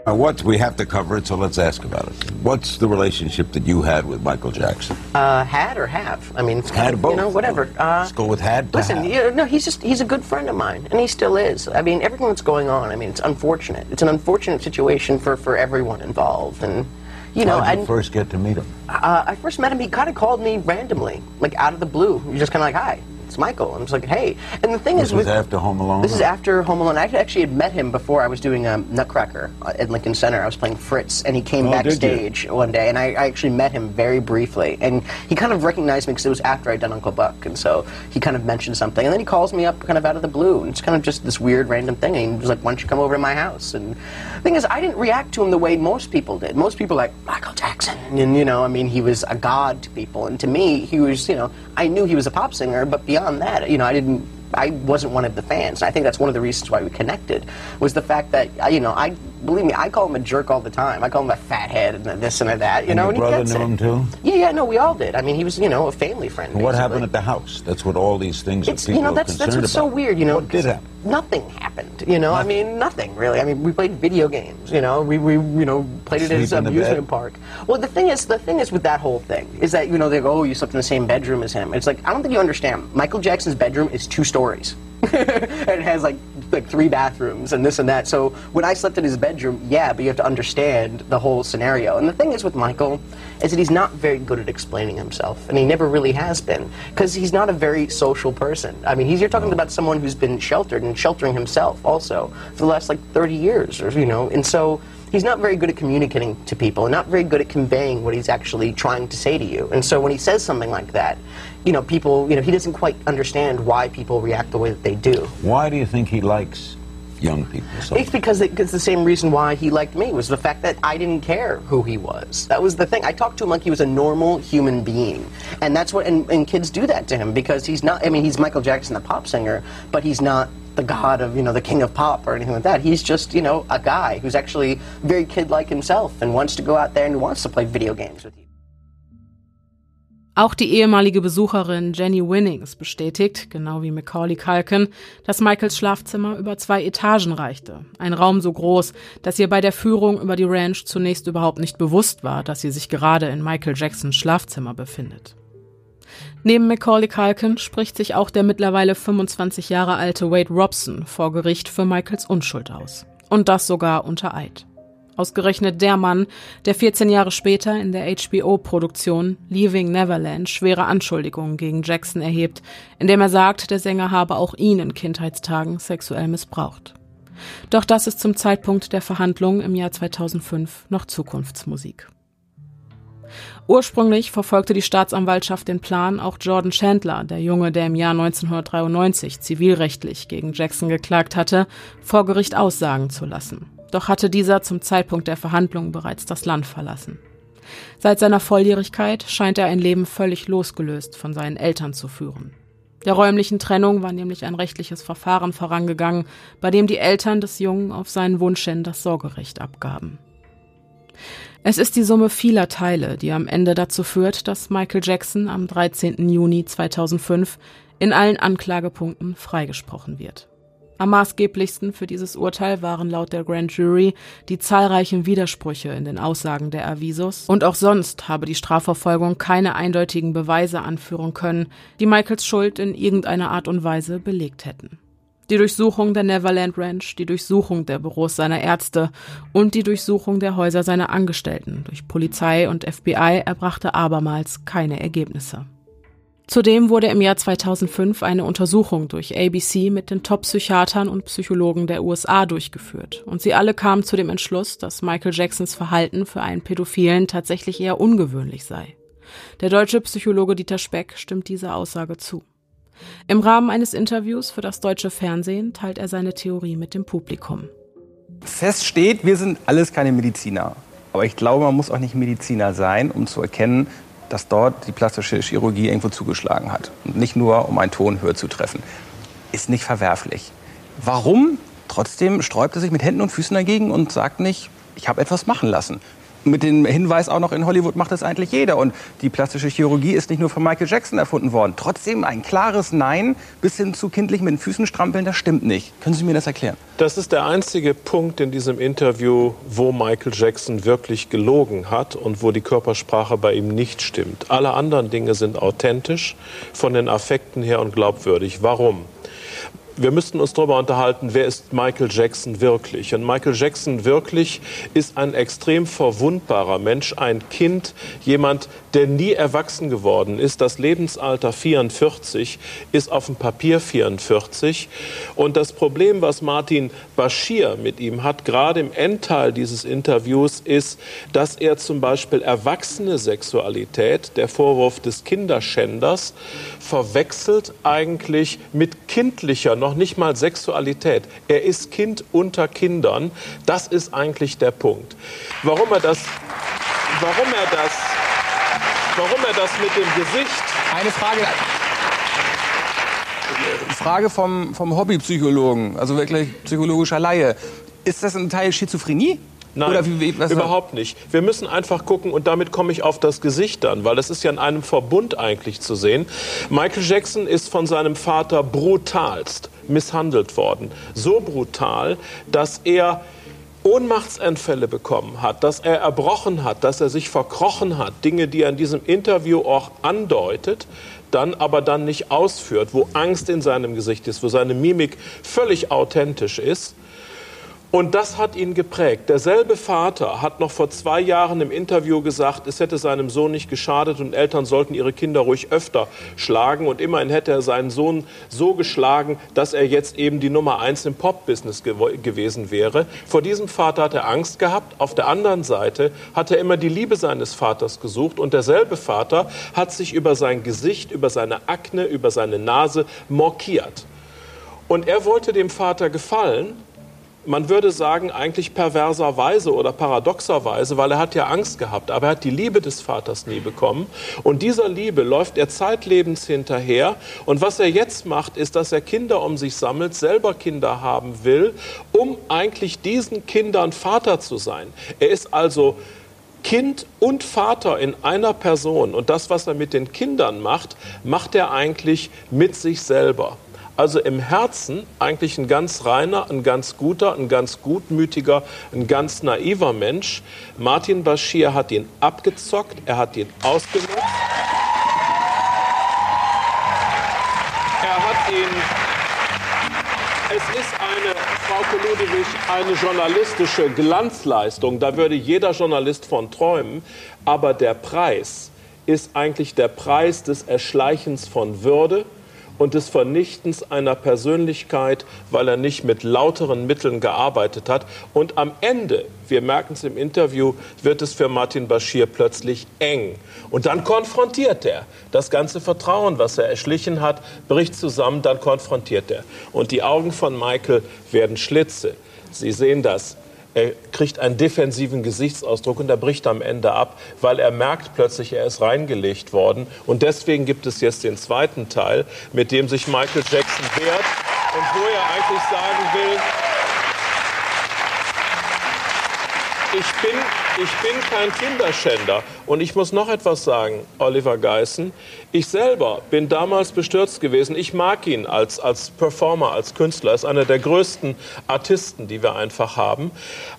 Uh, what we have to cover it, so let's ask about it. What's the relationship that you had with Michael Jackson? Uh, had or have? I mean, it's had of, both. You know, whatever. Uh, let's go with had. listen, have. You know, he's just he's a good friend of mine, and he still is. I mean, everything that's going on. I mean, it's unfortunate. It's an unfortunate situation for for everyone involved, and. You know, How did you I, first get to meet him? uh, I first met him. He kind of called me randomly, like out of the blue. You're just kind of like, "Hi, it's Michael." I'm just like, "Hey." And the thing This is, was with, after Home Alone. This is after Home Alone. I actually had met him before I was doing um, Nutcracker uh, at Lincoln Center. I was playing Fritz, and he came Oh, backstage one day, and I, I actually met him very briefly. And he kind of recognized me because it was after I'd done Uncle Buck, and so he kind of mentioned something, and then he calls me up kind of out of the blue, and it's kind of just this weird random thing. And he was like, "Why don't you come over to my house?" And the thing is, I didn't react to him the way most people did. Most people like Michael Jackson, and you know, I mean, he was a god to people, and to me, he was, you know, I knew he was a pop singer, but beyond that, you know, I didn't. I wasn't one of the fans. And I think that's one of the reasons why we connected was the fact that you know I believe me I call him a jerk all the time. I call him a fathead and a this and a that. You And know, your and he brother gets knew it. him too? Yeah, yeah, no, we all did. I mean, he was you know a family friend. What basically. happened at the house? That's what all these things It's you know that's that's what's so weird. You know, what did happen? Nothing happened. You know, I mean, nothing really. I mean, we played video games. You know, we, we you know played it at the amusement park. Well, the thing is, the thing is with that whole thing is that you know they go, oh, you slept in the same bedroom as him. It's like I don't think you understand. Michael Jackson's bedroom is two stories. and it has like like three bathrooms and this and that. So when I slept in his bedroom, yeah, but you have to understand the whole scenario. And the thing is with Michael is that he's not very good at explaining himself, and he never really has been because he's not a very social person. I mean, he's you're talking about someone who's been sheltered and sheltering himself also for the last like 30 years, or you know, and so. He's not very good at communicating to people and not very good at conveying what he's actually trying to say to you. And so when he says something like that, you know, people, you know, he doesn't quite understand why people react the way that they do. Why do you think he likes young people so It's because it, it's the same reason why he liked me was the fact that I didn't care who he was. That was the thing. I talked to him like he was a normal human being, and that's what. And, and kids do that to him because he's not. I mean, he's Michael Jackson, the pop singer, but he's not the god of you know the king of pop or anything like that. He's just you know a guy who's actually very kid-like himself and wants to go out there and wants to play video games with you. Auch die ehemalige Besucherin Jenny Winnings bestätigt, genau wie Macaulay Culkin, dass Michaels Schlafzimmer über zwei Etagen reichte. Ein Raum so groß, dass ihr bei der Führung über die Ranch zunächst überhaupt nicht bewusst war, dass sie sich gerade in Michael Jacksons Schlafzimmer befindet. Neben Macaulay Culkin spricht sich auch der mittlerweile 25 Jahre alte Wade Robson vor Gericht für Michaels Unschuld aus. Und das sogar unter Eid. Ausgerechnet der Mann, der 14 Jahre später in der HBO-Produktion Leaving Neverland schwere Anschuldigungen gegen Jackson erhebt, indem er sagt, der Sänger habe auch ihn in Kindheitstagen sexuell missbraucht. Doch das ist zum Zeitpunkt der Verhandlungen im Jahr 2005 noch Zukunftsmusik. Ursprünglich verfolgte die Staatsanwaltschaft den Plan, auch Jordan Chandler, der Junge, der im Jahr 1993 zivilrechtlich gegen Jackson geklagt hatte, vor Gericht aussagen zu lassen. Doch hatte dieser zum Zeitpunkt der Verhandlungen bereits das Land verlassen. Seit seiner Volljährigkeit scheint er ein Leben völlig losgelöst von seinen Eltern zu führen. Der räumlichen Trennung war nämlich ein rechtliches Verfahren vorangegangen, bei dem die Eltern des Jungen auf seinen Wunsch hin das Sorgerecht abgaben. Es ist die Summe vieler Teile, die am Ende dazu führt, dass Michael Jackson am 13. Juni 2005 in allen Anklagepunkten freigesprochen wird. Am maßgeblichsten für dieses Urteil waren laut der Grand Jury die zahlreichen Widersprüche in den Aussagen der Avisos und auch sonst habe die Strafverfolgung keine eindeutigen Beweise anführen können, die Michaels Schuld in irgendeiner Art und Weise belegt hätten. Die Durchsuchung der Neverland Ranch, die Durchsuchung der Büros seiner Ärzte und die Durchsuchung der Häuser seiner Angestellten durch Polizei und FBI erbrachte abermals keine Ergebnisse. Zudem wurde im Jahr 2005 eine Untersuchung durch ABC mit den Top-Psychiatern und Psychologen der USA durchgeführt und sie alle kamen zu dem Entschluss, dass Michael Jacksons Verhalten für einen Pädophilen tatsächlich eher ungewöhnlich sei. Der deutsche Psychologe Dieter Speck stimmt dieser Aussage zu. Im Rahmen eines Interviews für das deutsche Fernsehen teilt er seine Theorie mit dem Publikum. Fest steht, wir sind alles keine Mediziner. Aber ich glaube, man muss auch nicht Mediziner sein, um zu erkennen, dass dort die plastische Chirurgie irgendwo zugeschlagen hat. Und nicht nur, um einen Ton höher zu treffen. Ist nicht verwerflich. Warum? Trotzdem sträubt er sich mit Händen und Füßen dagegen und sagt nicht, ich habe etwas machen lassen mit dem Hinweis auch noch, in Hollywood macht das eigentlich jeder. Und die plastische Chirurgie ist nicht nur von Michael Jackson erfunden worden. Trotzdem ein klares Nein bis hin zu kindlich mit den Füßen strampeln, das stimmt nicht. Können Sie mir das erklären? Das ist der einzige Punkt in diesem Interview, wo Michael Jackson wirklich gelogen hat und wo die Körpersprache bei ihm nicht stimmt. Alle anderen Dinge sind authentisch, von den Affekten her und glaubwürdig. Warum? Wir müssten uns darüber unterhalten, wer ist Michael Jackson wirklich? Und Michael Jackson wirklich ist ein extrem verwundbarer Mensch, ein Kind, jemand, der nie erwachsen geworden ist. Das Lebensalter 44 ist auf dem Papier 44. Und das Problem, was Martin Bashir mit ihm hat, gerade im Endteil dieses Interviews, ist, dass er zum Beispiel erwachsene Sexualität, der Vorwurf des Kinderschänders, verwechselt eigentlich mit kindlicher, noch nicht mal Sexualität. Er ist Kind unter Kindern. Das ist eigentlich der Punkt. Warum er das, warum er das warum er das mit dem Gesicht. Eine Frage. Frage vom, vom Hobbypsychologen, also wirklich psychologischer Laie. Ist das ein Teil Schizophrenie? Nein, wie, überhaupt nicht. Wir müssen einfach gucken, und damit komme ich auf das Gesicht dann, weil das ist ja in einem Verbund eigentlich zu sehen. Michael Jackson ist von seinem Vater brutalst misshandelt worden. So brutal, dass er Ohnmachtsanfälle bekommen hat, dass er erbrochen hat, dass er sich verkrochen hat, Dinge, die er in diesem Interview auch andeutet, dann aber dann nicht ausführt, wo Angst in seinem Gesicht ist, wo seine Mimik völlig authentisch ist. Und das hat ihn geprägt. Derselbe Vater hat noch vor zwei Jahren im Interview gesagt, es hätte seinem Sohn nicht geschadet und Eltern sollten ihre Kinder ruhig öfter schlagen. Und immerhin hätte er seinen Sohn so geschlagen, dass er jetzt eben die Nummer eins im Pop-Business gew gewesen wäre. Vor diesem Vater hat er Angst gehabt. Auf der anderen Seite hat er immer die Liebe seines Vaters gesucht. Und derselbe Vater hat sich über sein Gesicht, über seine Akne, über seine Nase mokiert. Und er wollte dem Vater gefallen man würde sagen, eigentlich perverserweise oder paradoxerweise, weil er hat ja Angst gehabt, aber er hat die Liebe des Vaters nie bekommen. Und dieser Liebe läuft er zeitlebens hinterher. Und was er jetzt macht, ist, dass er Kinder um sich sammelt, selber Kinder haben will, um eigentlich diesen Kindern Vater zu sein. Er ist also Kind und Vater in einer Person. Und das, was er mit den Kindern macht, macht er eigentlich mit sich selber. Also im Herzen eigentlich ein ganz reiner, ein ganz guter, ein ganz gutmütiger, ein ganz naiver Mensch. Martin Bashir hat ihn abgezockt, er hat ihn ausgenutzt. Er hat ihn es ist eine, Frau Koludewig, eine journalistische Glanzleistung. Da würde jeder Journalist von träumen. Aber der Preis ist eigentlich der Preis des Erschleichens von Würde, und des Vernichtens einer Persönlichkeit, weil er nicht mit lauteren Mitteln gearbeitet hat. Und am Ende, wir merken es im Interview, wird es für Martin Bashir plötzlich eng. Und dann konfrontiert er. Das ganze Vertrauen, was er erschlichen hat, bricht zusammen, dann konfrontiert er. Und die Augen von Michael werden Schlitze. Sie sehen das. Er kriegt einen defensiven Gesichtsausdruck und er bricht am Ende ab, weil er merkt plötzlich, er ist reingelegt worden. Und deswegen gibt es jetzt den zweiten Teil, mit dem sich Michael Jackson wehrt und wo er eigentlich sagen will, ich bin, ich bin kein Kinderschänder. Und ich muss noch etwas sagen, Oliver Geissen. Ich selber bin damals bestürzt gewesen. Ich mag ihn als, als Performer, als Künstler. Er ist einer der größten Artisten, die wir einfach haben.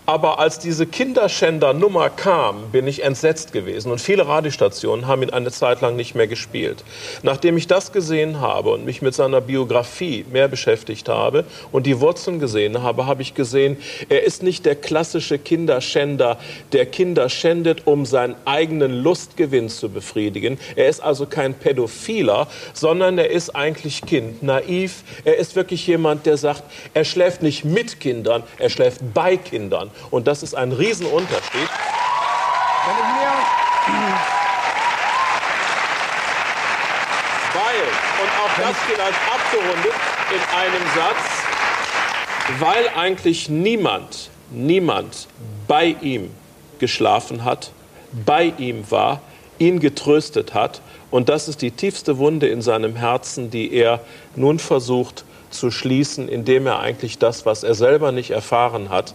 Aber als diese Kinderschänder-Nummer kam, bin ich entsetzt gewesen. Und viele Radiostationen haben ihn eine Zeit lang nicht mehr gespielt. Nachdem ich das gesehen habe und mich mit seiner Biografie mehr beschäftigt habe und die Wurzeln gesehen habe, habe ich gesehen, er ist nicht der klassische Kinderschänder, der Kinder schändet, um seinen eigenen Lustgewinn zu befriedigen. Er ist also kein Pädophiler, sondern er ist eigentlich Kind, naiv. Er ist wirklich jemand, der sagt, er schläft nicht mit Kindern, er schläft bei Kindern. Und das ist ein Riesenunterschied. Wenn ich mir weil, und auch das vielleicht abgerundet in einem Satz, weil eigentlich niemand, niemand bei ihm geschlafen hat, bei ihm war, ihn getröstet hat. Und das ist die tiefste Wunde in seinem Herzen, die er nun versucht zu schließen, indem er eigentlich das, was er selber nicht erfahren hat,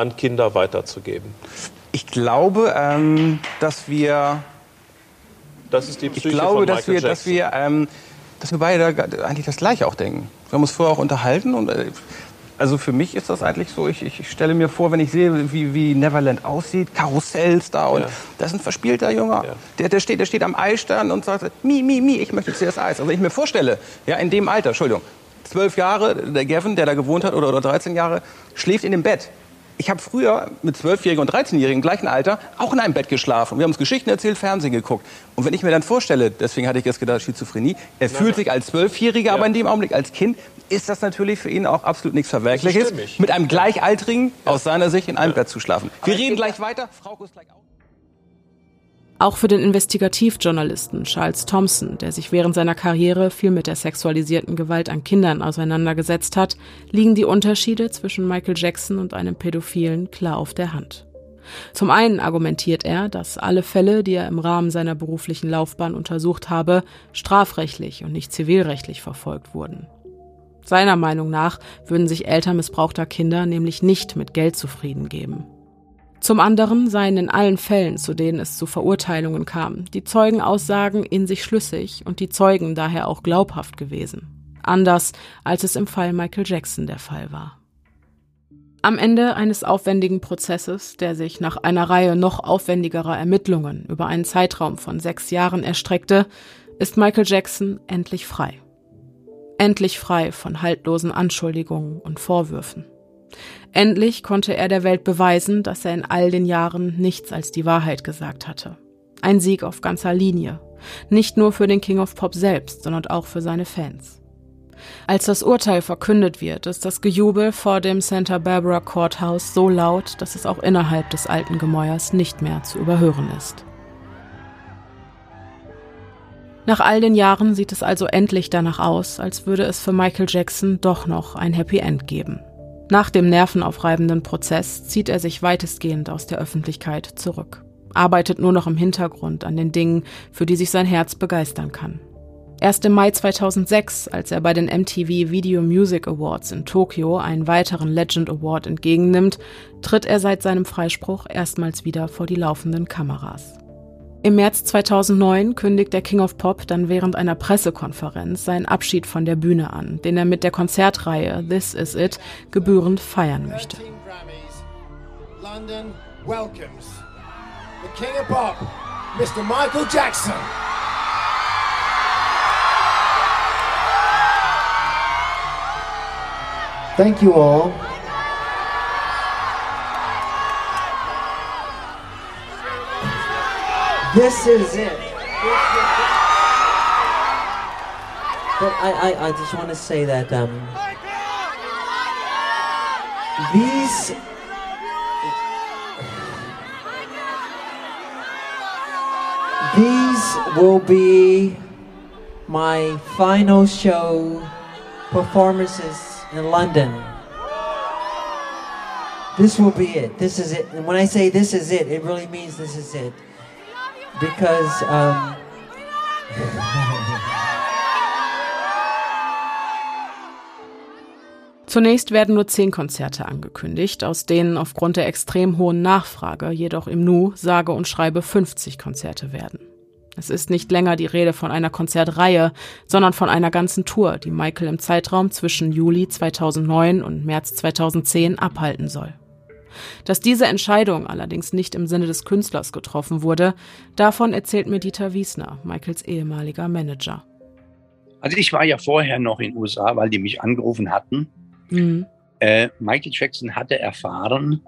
an Kinder weiterzugeben? Ich glaube, ähm, dass wir. Das ist die Psyche Ich glaube, dass wir, dass wir, ähm, dass wir beide da eigentlich das Gleiche auch denken. Wir haben uns vorher auch unterhalten und äh, also für mich ist das eigentlich so, ich, ich stelle mir vor, wenn ich sehe, wie, wie Neverland aussieht, Karussells da und Ja. das ist ein verspielter Junge, der, der, steht, der steht am Eisstand und sagt, mi, mi, mi, ich möchte zuerst Eis. Also wenn ich mir vorstelle, ja, in dem Alter, Entschuldigung, zwölf Jahre, der Gavin, der da gewohnt hat, oder, oder 13 Jahre, schläft in dem Bett. Ich habe früher mit Zwölfjährigen und 13-Jährigen im gleichen Alter auch in einem Bett geschlafen. Wir haben uns Geschichten erzählt, Fernsehen geguckt. Und wenn ich mir dann vorstelle, deswegen hatte ich jetzt gedacht, Schizophrenie, er fühlt sich als Zwölfjähriger, aber in dem Augenblick als Kind ist das natürlich für ihn auch absolut nichts Verwerkliches, mit einem Gleichaltrigen aus seiner Sicht in einem Bett zu schlafen. Wir reden gleich weiter. Frau ist gleich auch. Auch für den Investigativjournalisten Charles Thompson, der sich während seiner Karriere viel mit der sexualisierten Gewalt an Kindern auseinandergesetzt hat, liegen die Unterschiede zwischen Michael Jackson und einem Pädophilen klar auf der Hand. Zum einen argumentiert er, dass alle Fälle, die er im Rahmen seiner beruflichen Laufbahn untersucht habe, strafrechtlich und nicht zivilrechtlich verfolgt wurden. Seiner Meinung nach würden sich Eltern missbrauchter Kinder nämlich nicht mit Geld zufrieden geben. Zum anderen seien in allen Fällen, zu denen es zu Verurteilungen kam, die Zeugenaussagen in sich schlüssig und die Zeugen daher auch glaubhaft gewesen. Anders als es im Fall Michael Jackson der Fall war. Am Ende eines aufwendigen Prozesses, der sich nach einer Reihe noch aufwendigerer Ermittlungen über einen Zeitraum von sechs Jahren erstreckte, ist Michael Jackson endlich frei. Endlich frei von haltlosen Anschuldigungen und Vorwürfen. Endlich konnte er der Welt beweisen, dass er in all den Jahren nichts als die Wahrheit gesagt hatte. Ein Sieg auf ganzer Linie. Nicht nur für den King of Pop selbst, sondern auch für seine Fans. Als das Urteil verkündet wird, ist das Gejubel vor dem Santa Barbara Courthouse so laut, dass es auch innerhalb des alten Gemäuers nicht mehr zu überhören ist. Nach all den Jahren sieht es also endlich danach aus, als würde es für Michael Jackson doch noch ein Happy End geben. Nach dem nervenaufreibenden Prozess zieht er sich weitestgehend aus der Öffentlichkeit zurück, arbeitet nur noch im Hintergrund an den Dingen, für die sich sein Herz begeistern kann. Erst im Mai 2006, als er bei den MTV Video Music Awards in Tokio einen weiteren Legend Award entgegennimmt, tritt er seit seinem Freispruch erstmals wieder vor die laufenden Kameras. Im März 2009 kündigt der King of Pop dann während einer Pressekonferenz seinen Abschied von der Bühne an, den er mit der Konzertreihe This Is It gebührend feiern möchte. London welcomes the King of Pop, Mr. Michael Jackson. Thank you all. This is it. But I, I, I just want to say that um, these these will be my final show performances in London. This will be it. This is it. And when I say this is it, it really means this is it. Because, um, Zunächst werden nur zehn Konzerte angekündigt, aus denen aufgrund der extrem hohen Nachfrage jedoch im Nu sage und schreibe 50 Konzerte werden. Es ist nicht länger die Rede von einer Konzertreihe, sondern von einer ganzen Tour, die Michael im Zeitraum zwischen Juli 2009 und März 2010 abhalten soll. Dass diese Entscheidung allerdings nicht im Sinne des Künstlers getroffen wurde, davon erzählt mir Dieter Wiesner, Michaels ehemaliger Manager. Also ich war ja vorher noch in den USA, weil die mich angerufen hatten Mhm. Äh, Michael Jackson hatte erfahren,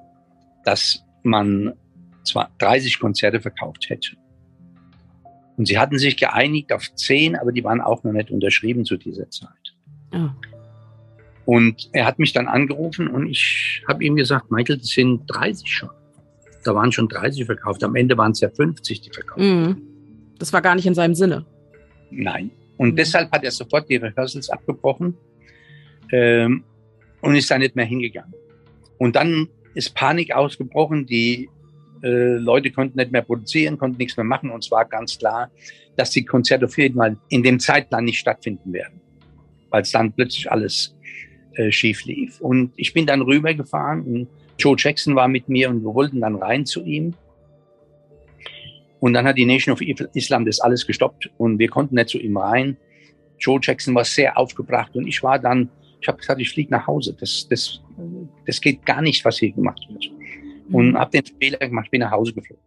dass man zwar 30 Konzerte verkauft hätte. Und sie hatten sich geeinigt auf 10, aber die waren auch noch nicht unterschrieben zu dieser Zeit. Oh. Und er hat mich dann angerufen und ich habe ihm gesagt, Michael, das sind 30 schon. Da waren schon 30 verkauft. Am Ende waren es ja 50, die verkauft mhm. Das war gar nicht in seinem Sinne. Nein. Und mhm. deshalb hat er sofort die Rehearsals abgebrochen. Ähm, und ist da nicht mehr hingegangen. Und dann ist Panik ausgebrochen. Die äh, Leute konnten nicht mehr produzieren, konnten nichts mehr machen. Und es war ganz klar, dass die Konzerte auf jeden Fall in dem Zeitplan nicht stattfinden werden, weil es dann plötzlich alles äh, schief lief. Und ich bin dann rübergefahren und Joe Jackson war mit mir und wir wollten dann rein zu ihm. Und dann hat die Nation of Islam das alles gestoppt und wir konnten nicht zu ihm rein. Joe Jackson war sehr aufgebracht und ich war dann ich habe gesagt, ich fliege nach Hause. Das, das, das geht gar nicht, was hier gemacht wird. Und mhm. habe den Fehler gemacht, bin nach Hause geflogen.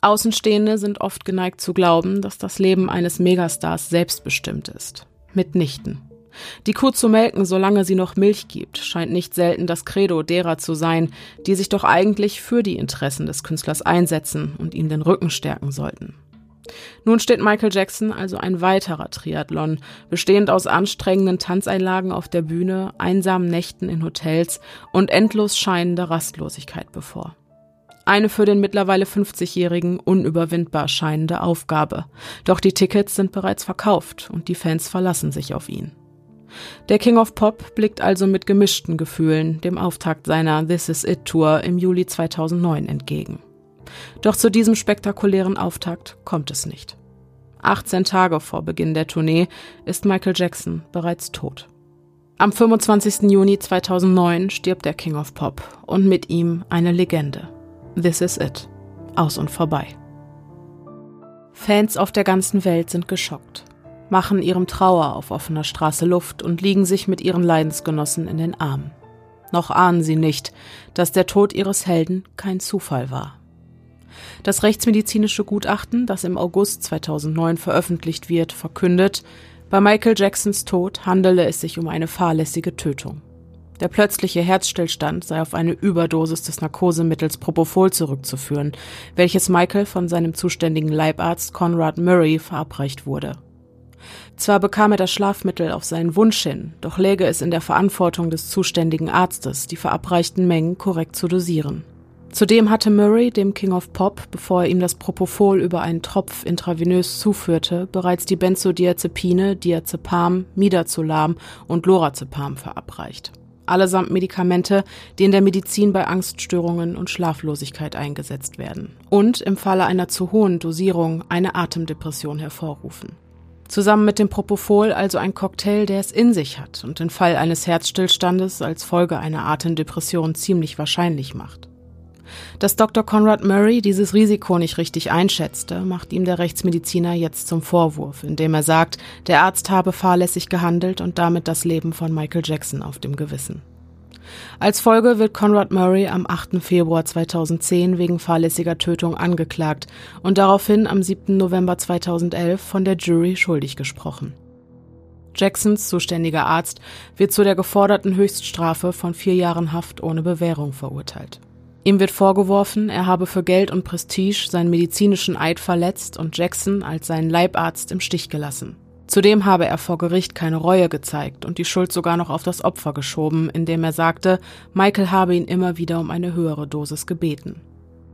Außenstehende sind oft geneigt zu glauben, dass das Leben eines Megastars selbstbestimmt ist. Mitnichten. Die Kuh zu melken, solange sie noch Milch gibt, scheint nicht selten das Credo derer zu sein, die sich doch eigentlich für die Interessen des Künstlers einsetzen und ihm den Rücken stärken sollten. Nun steht Michael Jackson also ein weiterer Triathlon, bestehend aus anstrengenden Tanzeinlagen auf der Bühne, einsamen Nächten in Hotels und endlos scheinender Rastlosigkeit bevor. Eine für den mittlerweile 50-Jährigen unüberwindbar scheinende Aufgabe. Doch die Tickets sind bereits verkauft und die Fans verlassen sich auf ihn. Der King of Pop blickt also mit gemischten Gefühlen dem Auftakt seiner This Is It Tour im Juli 2009 entgegen. Doch zu diesem spektakulären Auftakt kommt es nicht. 18 Tage vor Beginn der Tournee ist Michael Jackson bereits tot. Am 25. Juni 2009 stirbt der King of Pop und mit ihm eine Legende. This is it. Aus und vorbei. Fans auf der ganzen Welt sind geschockt, machen ihrem Trauer auf offener Straße Luft und liegen sich mit ihren Leidensgenossen in den Armen. Noch ahnen sie nicht, dass der Tod ihres Helden kein Zufall war. Das rechtsmedizinische Gutachten, das im August 2009 veröffentlicht wird, verkündet, bei Michael Jacksons Tod handele es sich um eine fahrlässige Tötung. Der plötzliche Herzstillstand sei auf eine Überdosis des Narkosemittels Propofol zurückzuführen, welches Michael von seinem zuständigen Leibarzt Conrad Murray verabreicht wurde. Zwar bekam er das Schlafmittel auf seinen Wunsch hin, doch läge es in der Verantwortung des zuständigen Arztes, die verabreichten Mengen korrekt zu dosieren. Zudem hatte Murray dem King of Pop, bevor er ihm das Propofol über einen Tropf intravenös zuführte, bereits die Benzodiazepine Diazepam, Midazolam und Lorazepam verabreicht. Allesamt Medikamente, die in der Medizin bei Angststörungen und Schlaflosigkeit eingesetzt werden und im Falle einer zu hohen Dosierung eine Atemdepression hervorrufen. Zusammen mit dem Propofol also ein Cocktail, der es in sich hat und den Fall eines Herzstillstandes als Folge einer Atemdepression ziemlich wahrscheinlich macht. Dass Dr. Conrad Murray dieses Risiko nicht richtig einschätzte, macht ihm der Rechtsmediziner jetzt zum Vorwurf, indem er sagt, der Arzt habe fahrlässig gehandelt und damit das Leben von Michael Jackson auf dem Gewissen. Als Folge wird Conrad Murray am 8. Februar 2010 wegen fahrlässiger Tötung angeklagt und daraufhin am 7. November 2011 von der Jury schuldig gesprochen. Jacksons zuständiger Arzt wird zu der geforderten Höchststrafe von vier Jahren Haft ohne Bewährung verurteilt. Ihm wird vorgeworfen, er habe für Geld und Prestige seinen medizinischen Eid verletzt und Jackson als seinen Leibarzt im Stich gelassen. Zudem habe er vor Gericht keine Reue gezeigt und die Schuld sogar noch auf das Opfer geschoben, indem er sagte, Michael habe ihn immer wieder um eine höhere Dosis gebeten.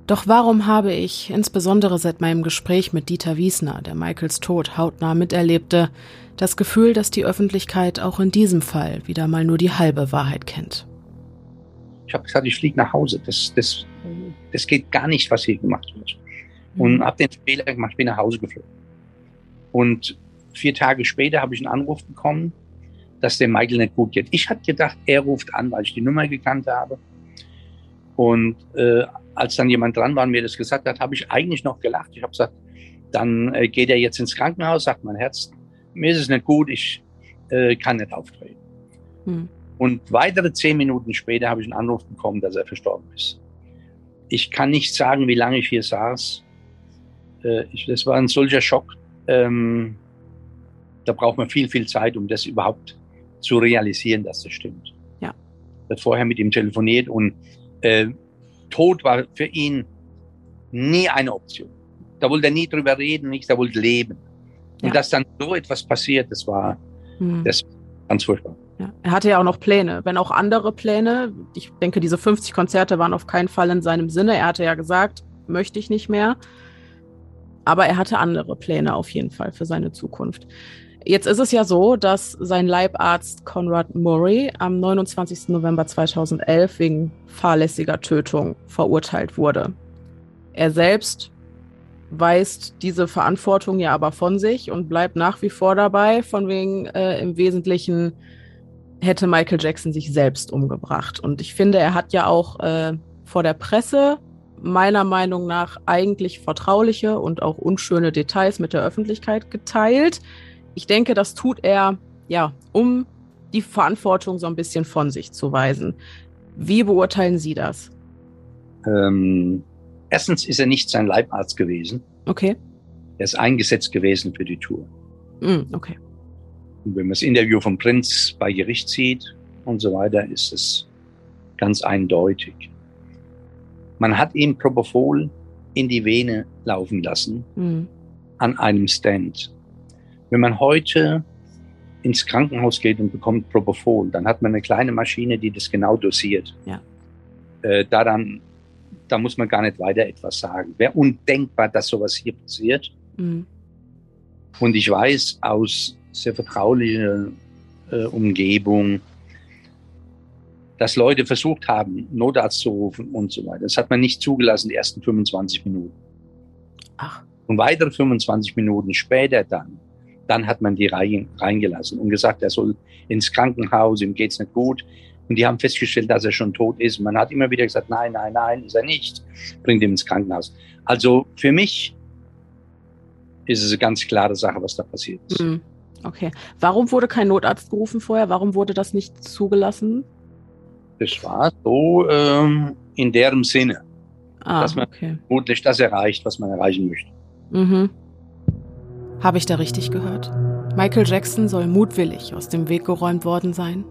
Doch warum habe ich, insbesondere seit meinem Gespräch mit Dieter Wiesner, der Michaels Tod hautnah miterlebte, das Gefühl, dass die Öffentlichkeit auch in diesem Fall wieder mal nur die halbe Wahrheit kennt? Ich habe gesagt, ich fliege nach Hause. Das, das, das geht gar nicht, was hier gemacht wird. Und Mhm. habe den Fehler gemacht, bin nach Hause geflogen. Und vier Tage später habe ich einen Anruf bekommen, dass dem Michael nicht gut geht. Ich hatte gedacht, er ruft an, weil ich die Nummer gekannt habe. Und äh, als dann jemand dran war und mir das gesagt hat, habe ich eigentlich noch gelacht. Ich habe gesagt, dann äh, geht er jetzt ins Krankenhaus, sagt mein Herz, mir ist es nicht gut, ich äh, kann nicht auftreten. Hm. Und weitere zehn Minuten später habe ich einen Anruf bekommen, dass er verstorben ist. Ich kann nicht sagen, wie lange ich hier saß. Äh, ich, das war ein solcher Schock. Ähm, da braucht man viel, viel Zeit, um das überhaupt zu realisieren, dass das stimmt. Ja. Ich hat vorher mit ihm telefoniert und äh, Tod war für ihn nie eine Option. Da wollte er nie drüber reden, nicht, da wollte leben. Und Ja. dass dann so etwas passiert, das war, Hm. das war ganz furchtbar. Ja. Er hatte ja auch noch Pläne, wenn auch andere Pläne. Ich denke, diese 50 Konzerte waren auf keinen Fall in seinem Sinne. Er hatte ja gesagt, möchte ich nicht mehr. Aber er hatte andere Pläne auf jeden Fall für seine Zukunft. Jetzt ist es ja so, dass sein Leibarzt Conrad Murray am 29. November 2011 wegen fahrlässiger Tötung verurteilt wurde. Er selbst weist diese Verantwortung ja aber von sich und bleibt nach wie vor dabei, von wegen äh, im Wesentlichen hätte Michael Jackson sich selbst umgebracht. Und ich finde, er hat ja auch äh, vor der Presse meiner Meinung nach eigentlich vertrauliche und auch unschöne Details mit der Öffentlichkeit geteilt. Ich denke, das tut er, ja, um die Verantwortung so ein bisschen von sich zu weisen. Wie beurteilen Sie das? Ähm, erstens ist er nicht sein Leibarzt gewesen. Okay. Er ist eingesetzt gewesen für die Tour. Mm, okay. Und wenn man das Interview vom Prinz bei Gericht sieht und so weiter, ist es ganz eindeutig. Man hat ihm Propofol in die Vene laufen lassen Mm, an einem Stand. Wenn man heute ins Krankenhaus geht und bekommt Propofol, dann hat man eine kleine Maschine, die das genau dosiert. Ja. Äh, daran, da muss man gar nicht weiter etwas sagen. Wäre undenkbar, dass sowas hier passiert. mm, Und ich weiß aus sehr vertraulicher äh, Umgebung, dass Leute versucht haben, Notarzt zu rufen und so weiter. Das hat man nicht zugelassen, die ersten 25 Minuten. Ach. Und weitere 25 Minuten später dann, dann hat man die rein, reingelassen und gesagt, er soll ins Krankenhaus, ihm geht's nicht gut. Und die haben festgestellt, dass er schon tot ist. Man hat immer wieder gesagt, nein, nein, nein, ist er nicht. Bringt ihn ins Krankenhaus. Also für mich ist es eine ganz klare Sache, was da passiert ist. mm. Okay. Warum wurde kein Notarzt gerufen vorher? Warum wurde das nicht zugelassen? Das war so ähm, in deren Sinne, Ah, dass man okay. vermutlich das erreicht, was man erreichen möchte. Mhm. Habe ich da richtig gehört? Michael Jackson soll mutwillig aus dem Weg geräumt worden sein.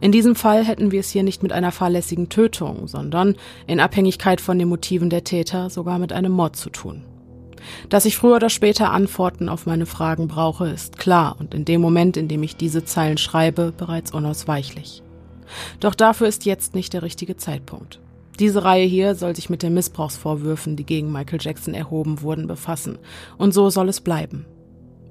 In diesem Fall hätten wir es hier nicht mit einer fahrlässigen Tötung, sondern in Abhängigkeit von den Motiven der Täter sogar mit einem Mord zu tun. Dass ich früher oder später Antworten auf meine Fragen brauche, ist klar und in dem Moment, in dem ich diese Zeilen schreibe, bereits unausweichlich. Doch dafür ist jetzt nicht der richtige Zeitpunkt. Diese Reihe hier soll sich mit den Missbrauchsvorwürfen, die gegen Michael Jackson erhoben wurden, befassen. Und so soll es bleiben.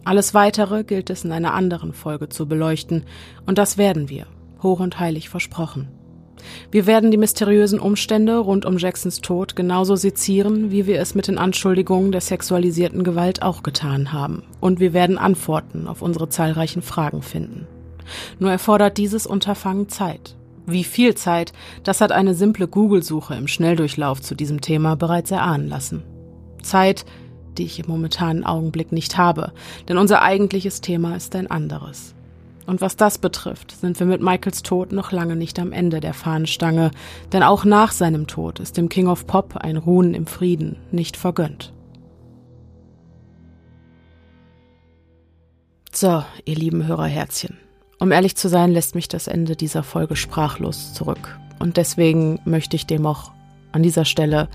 Alles Weitere gilt es in einer anderen Folge zu beleuchten. Und das werden wir. Hoch und heilig versprochen. Wir werden die mysteriösen Umstände rund um Jacksons Tod genauso sezieren, wie wir es mit den Anschuldigungen der sexualisierten Gewalt auch getan haben. Und wir werden Antworten auf unsere zahlreichen Fragen finden. Nur erfordert dieses Unterfangen Zeit. Wie viel Zeit, das hat eine simple Google-Suche im Schnelldurchlauf zu diesem Thema bereits erahnen lassen. Zeit, die ich im momentanen Augenblick nicht habe, denn unser eigentliches Thema ist ein anderes. Und was das betrifft, sind wir mit Michaels Tod noch lange nicht am Ende der Fahnenstange, denn auch nach seinem Tod ist dem King of Pop ein Ruhen im Frieden nicht vergönnt. So, ihr lieben Hörerherzchen. Um ehrlich zu sein, lässt mich das Ende dieser Folge sprachlos zurück. Und deswegen möchte ich dem auch an dieser Stelle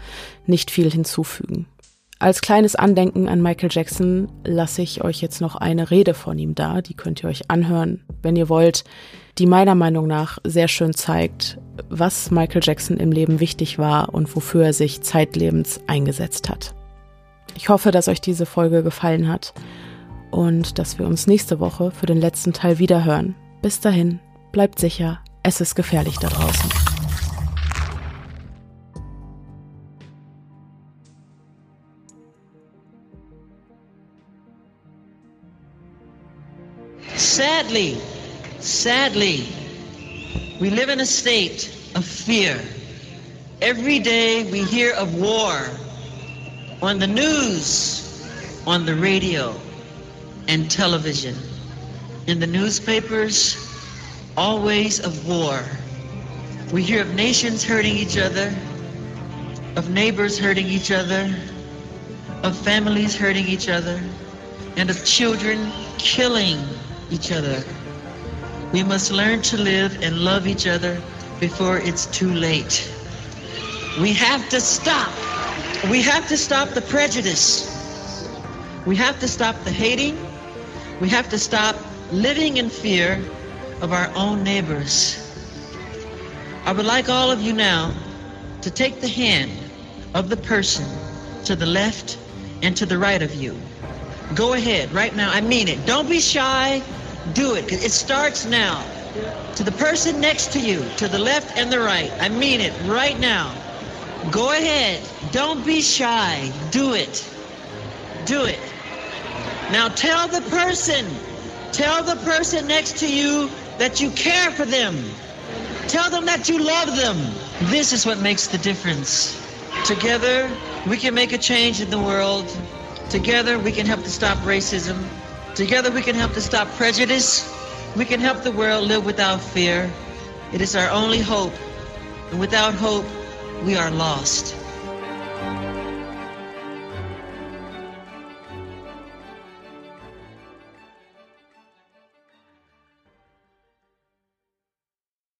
nicht viel hinzufügen. Als kleines Andenken an Michael Jackson lasse ich euch jetzt noch eine Rede von ihm da, die könnt ihr euch anhören, wenn ihr wollt, die meiner Meinung nach sehr schön zeigt, was Michael Jackson im Leben wichtig war und wofür er sich zeitlebens eingesetzt hat. Ich hoffe, dass euch diese Folge gefallen hat und dass wir uns nächste Woche für den letzten Teil wiederhören. Bis dahin, bleibt sicher, es ist gefährlich da draußen. Sadly, sadly, we live in a state of fear. Every day we hear of war on the news, on the radio. And television. In the newspapers, always of war. We hear of nations hurting each other, of neighbors hurting each other, of families hurting each other, and of children killing each other. We must learn to live and love each other before it's too late. We have to stop. We have to stop the prejudice. We have to stop the hating. We have to stop living in fear of our own neighbors. I would like all of you now to take the hand of the person to the left and to the right of you. Go ahead right now. I mean it. Don't be shy. Do it. It starts now. To the person next to you, to the left and the right. I mean it right now. Go ahead. Don't be shy. Do it. Do it. Now tell the person, tell the person next to you that you care for them. Tell them that you love them. This is what makes the difference. Together, we can make a change in the world. Together, we can help to stop racism. Together, we can help to stop prejudice. We can help the world live without fear. It is our only hope. And without hope, we are lost.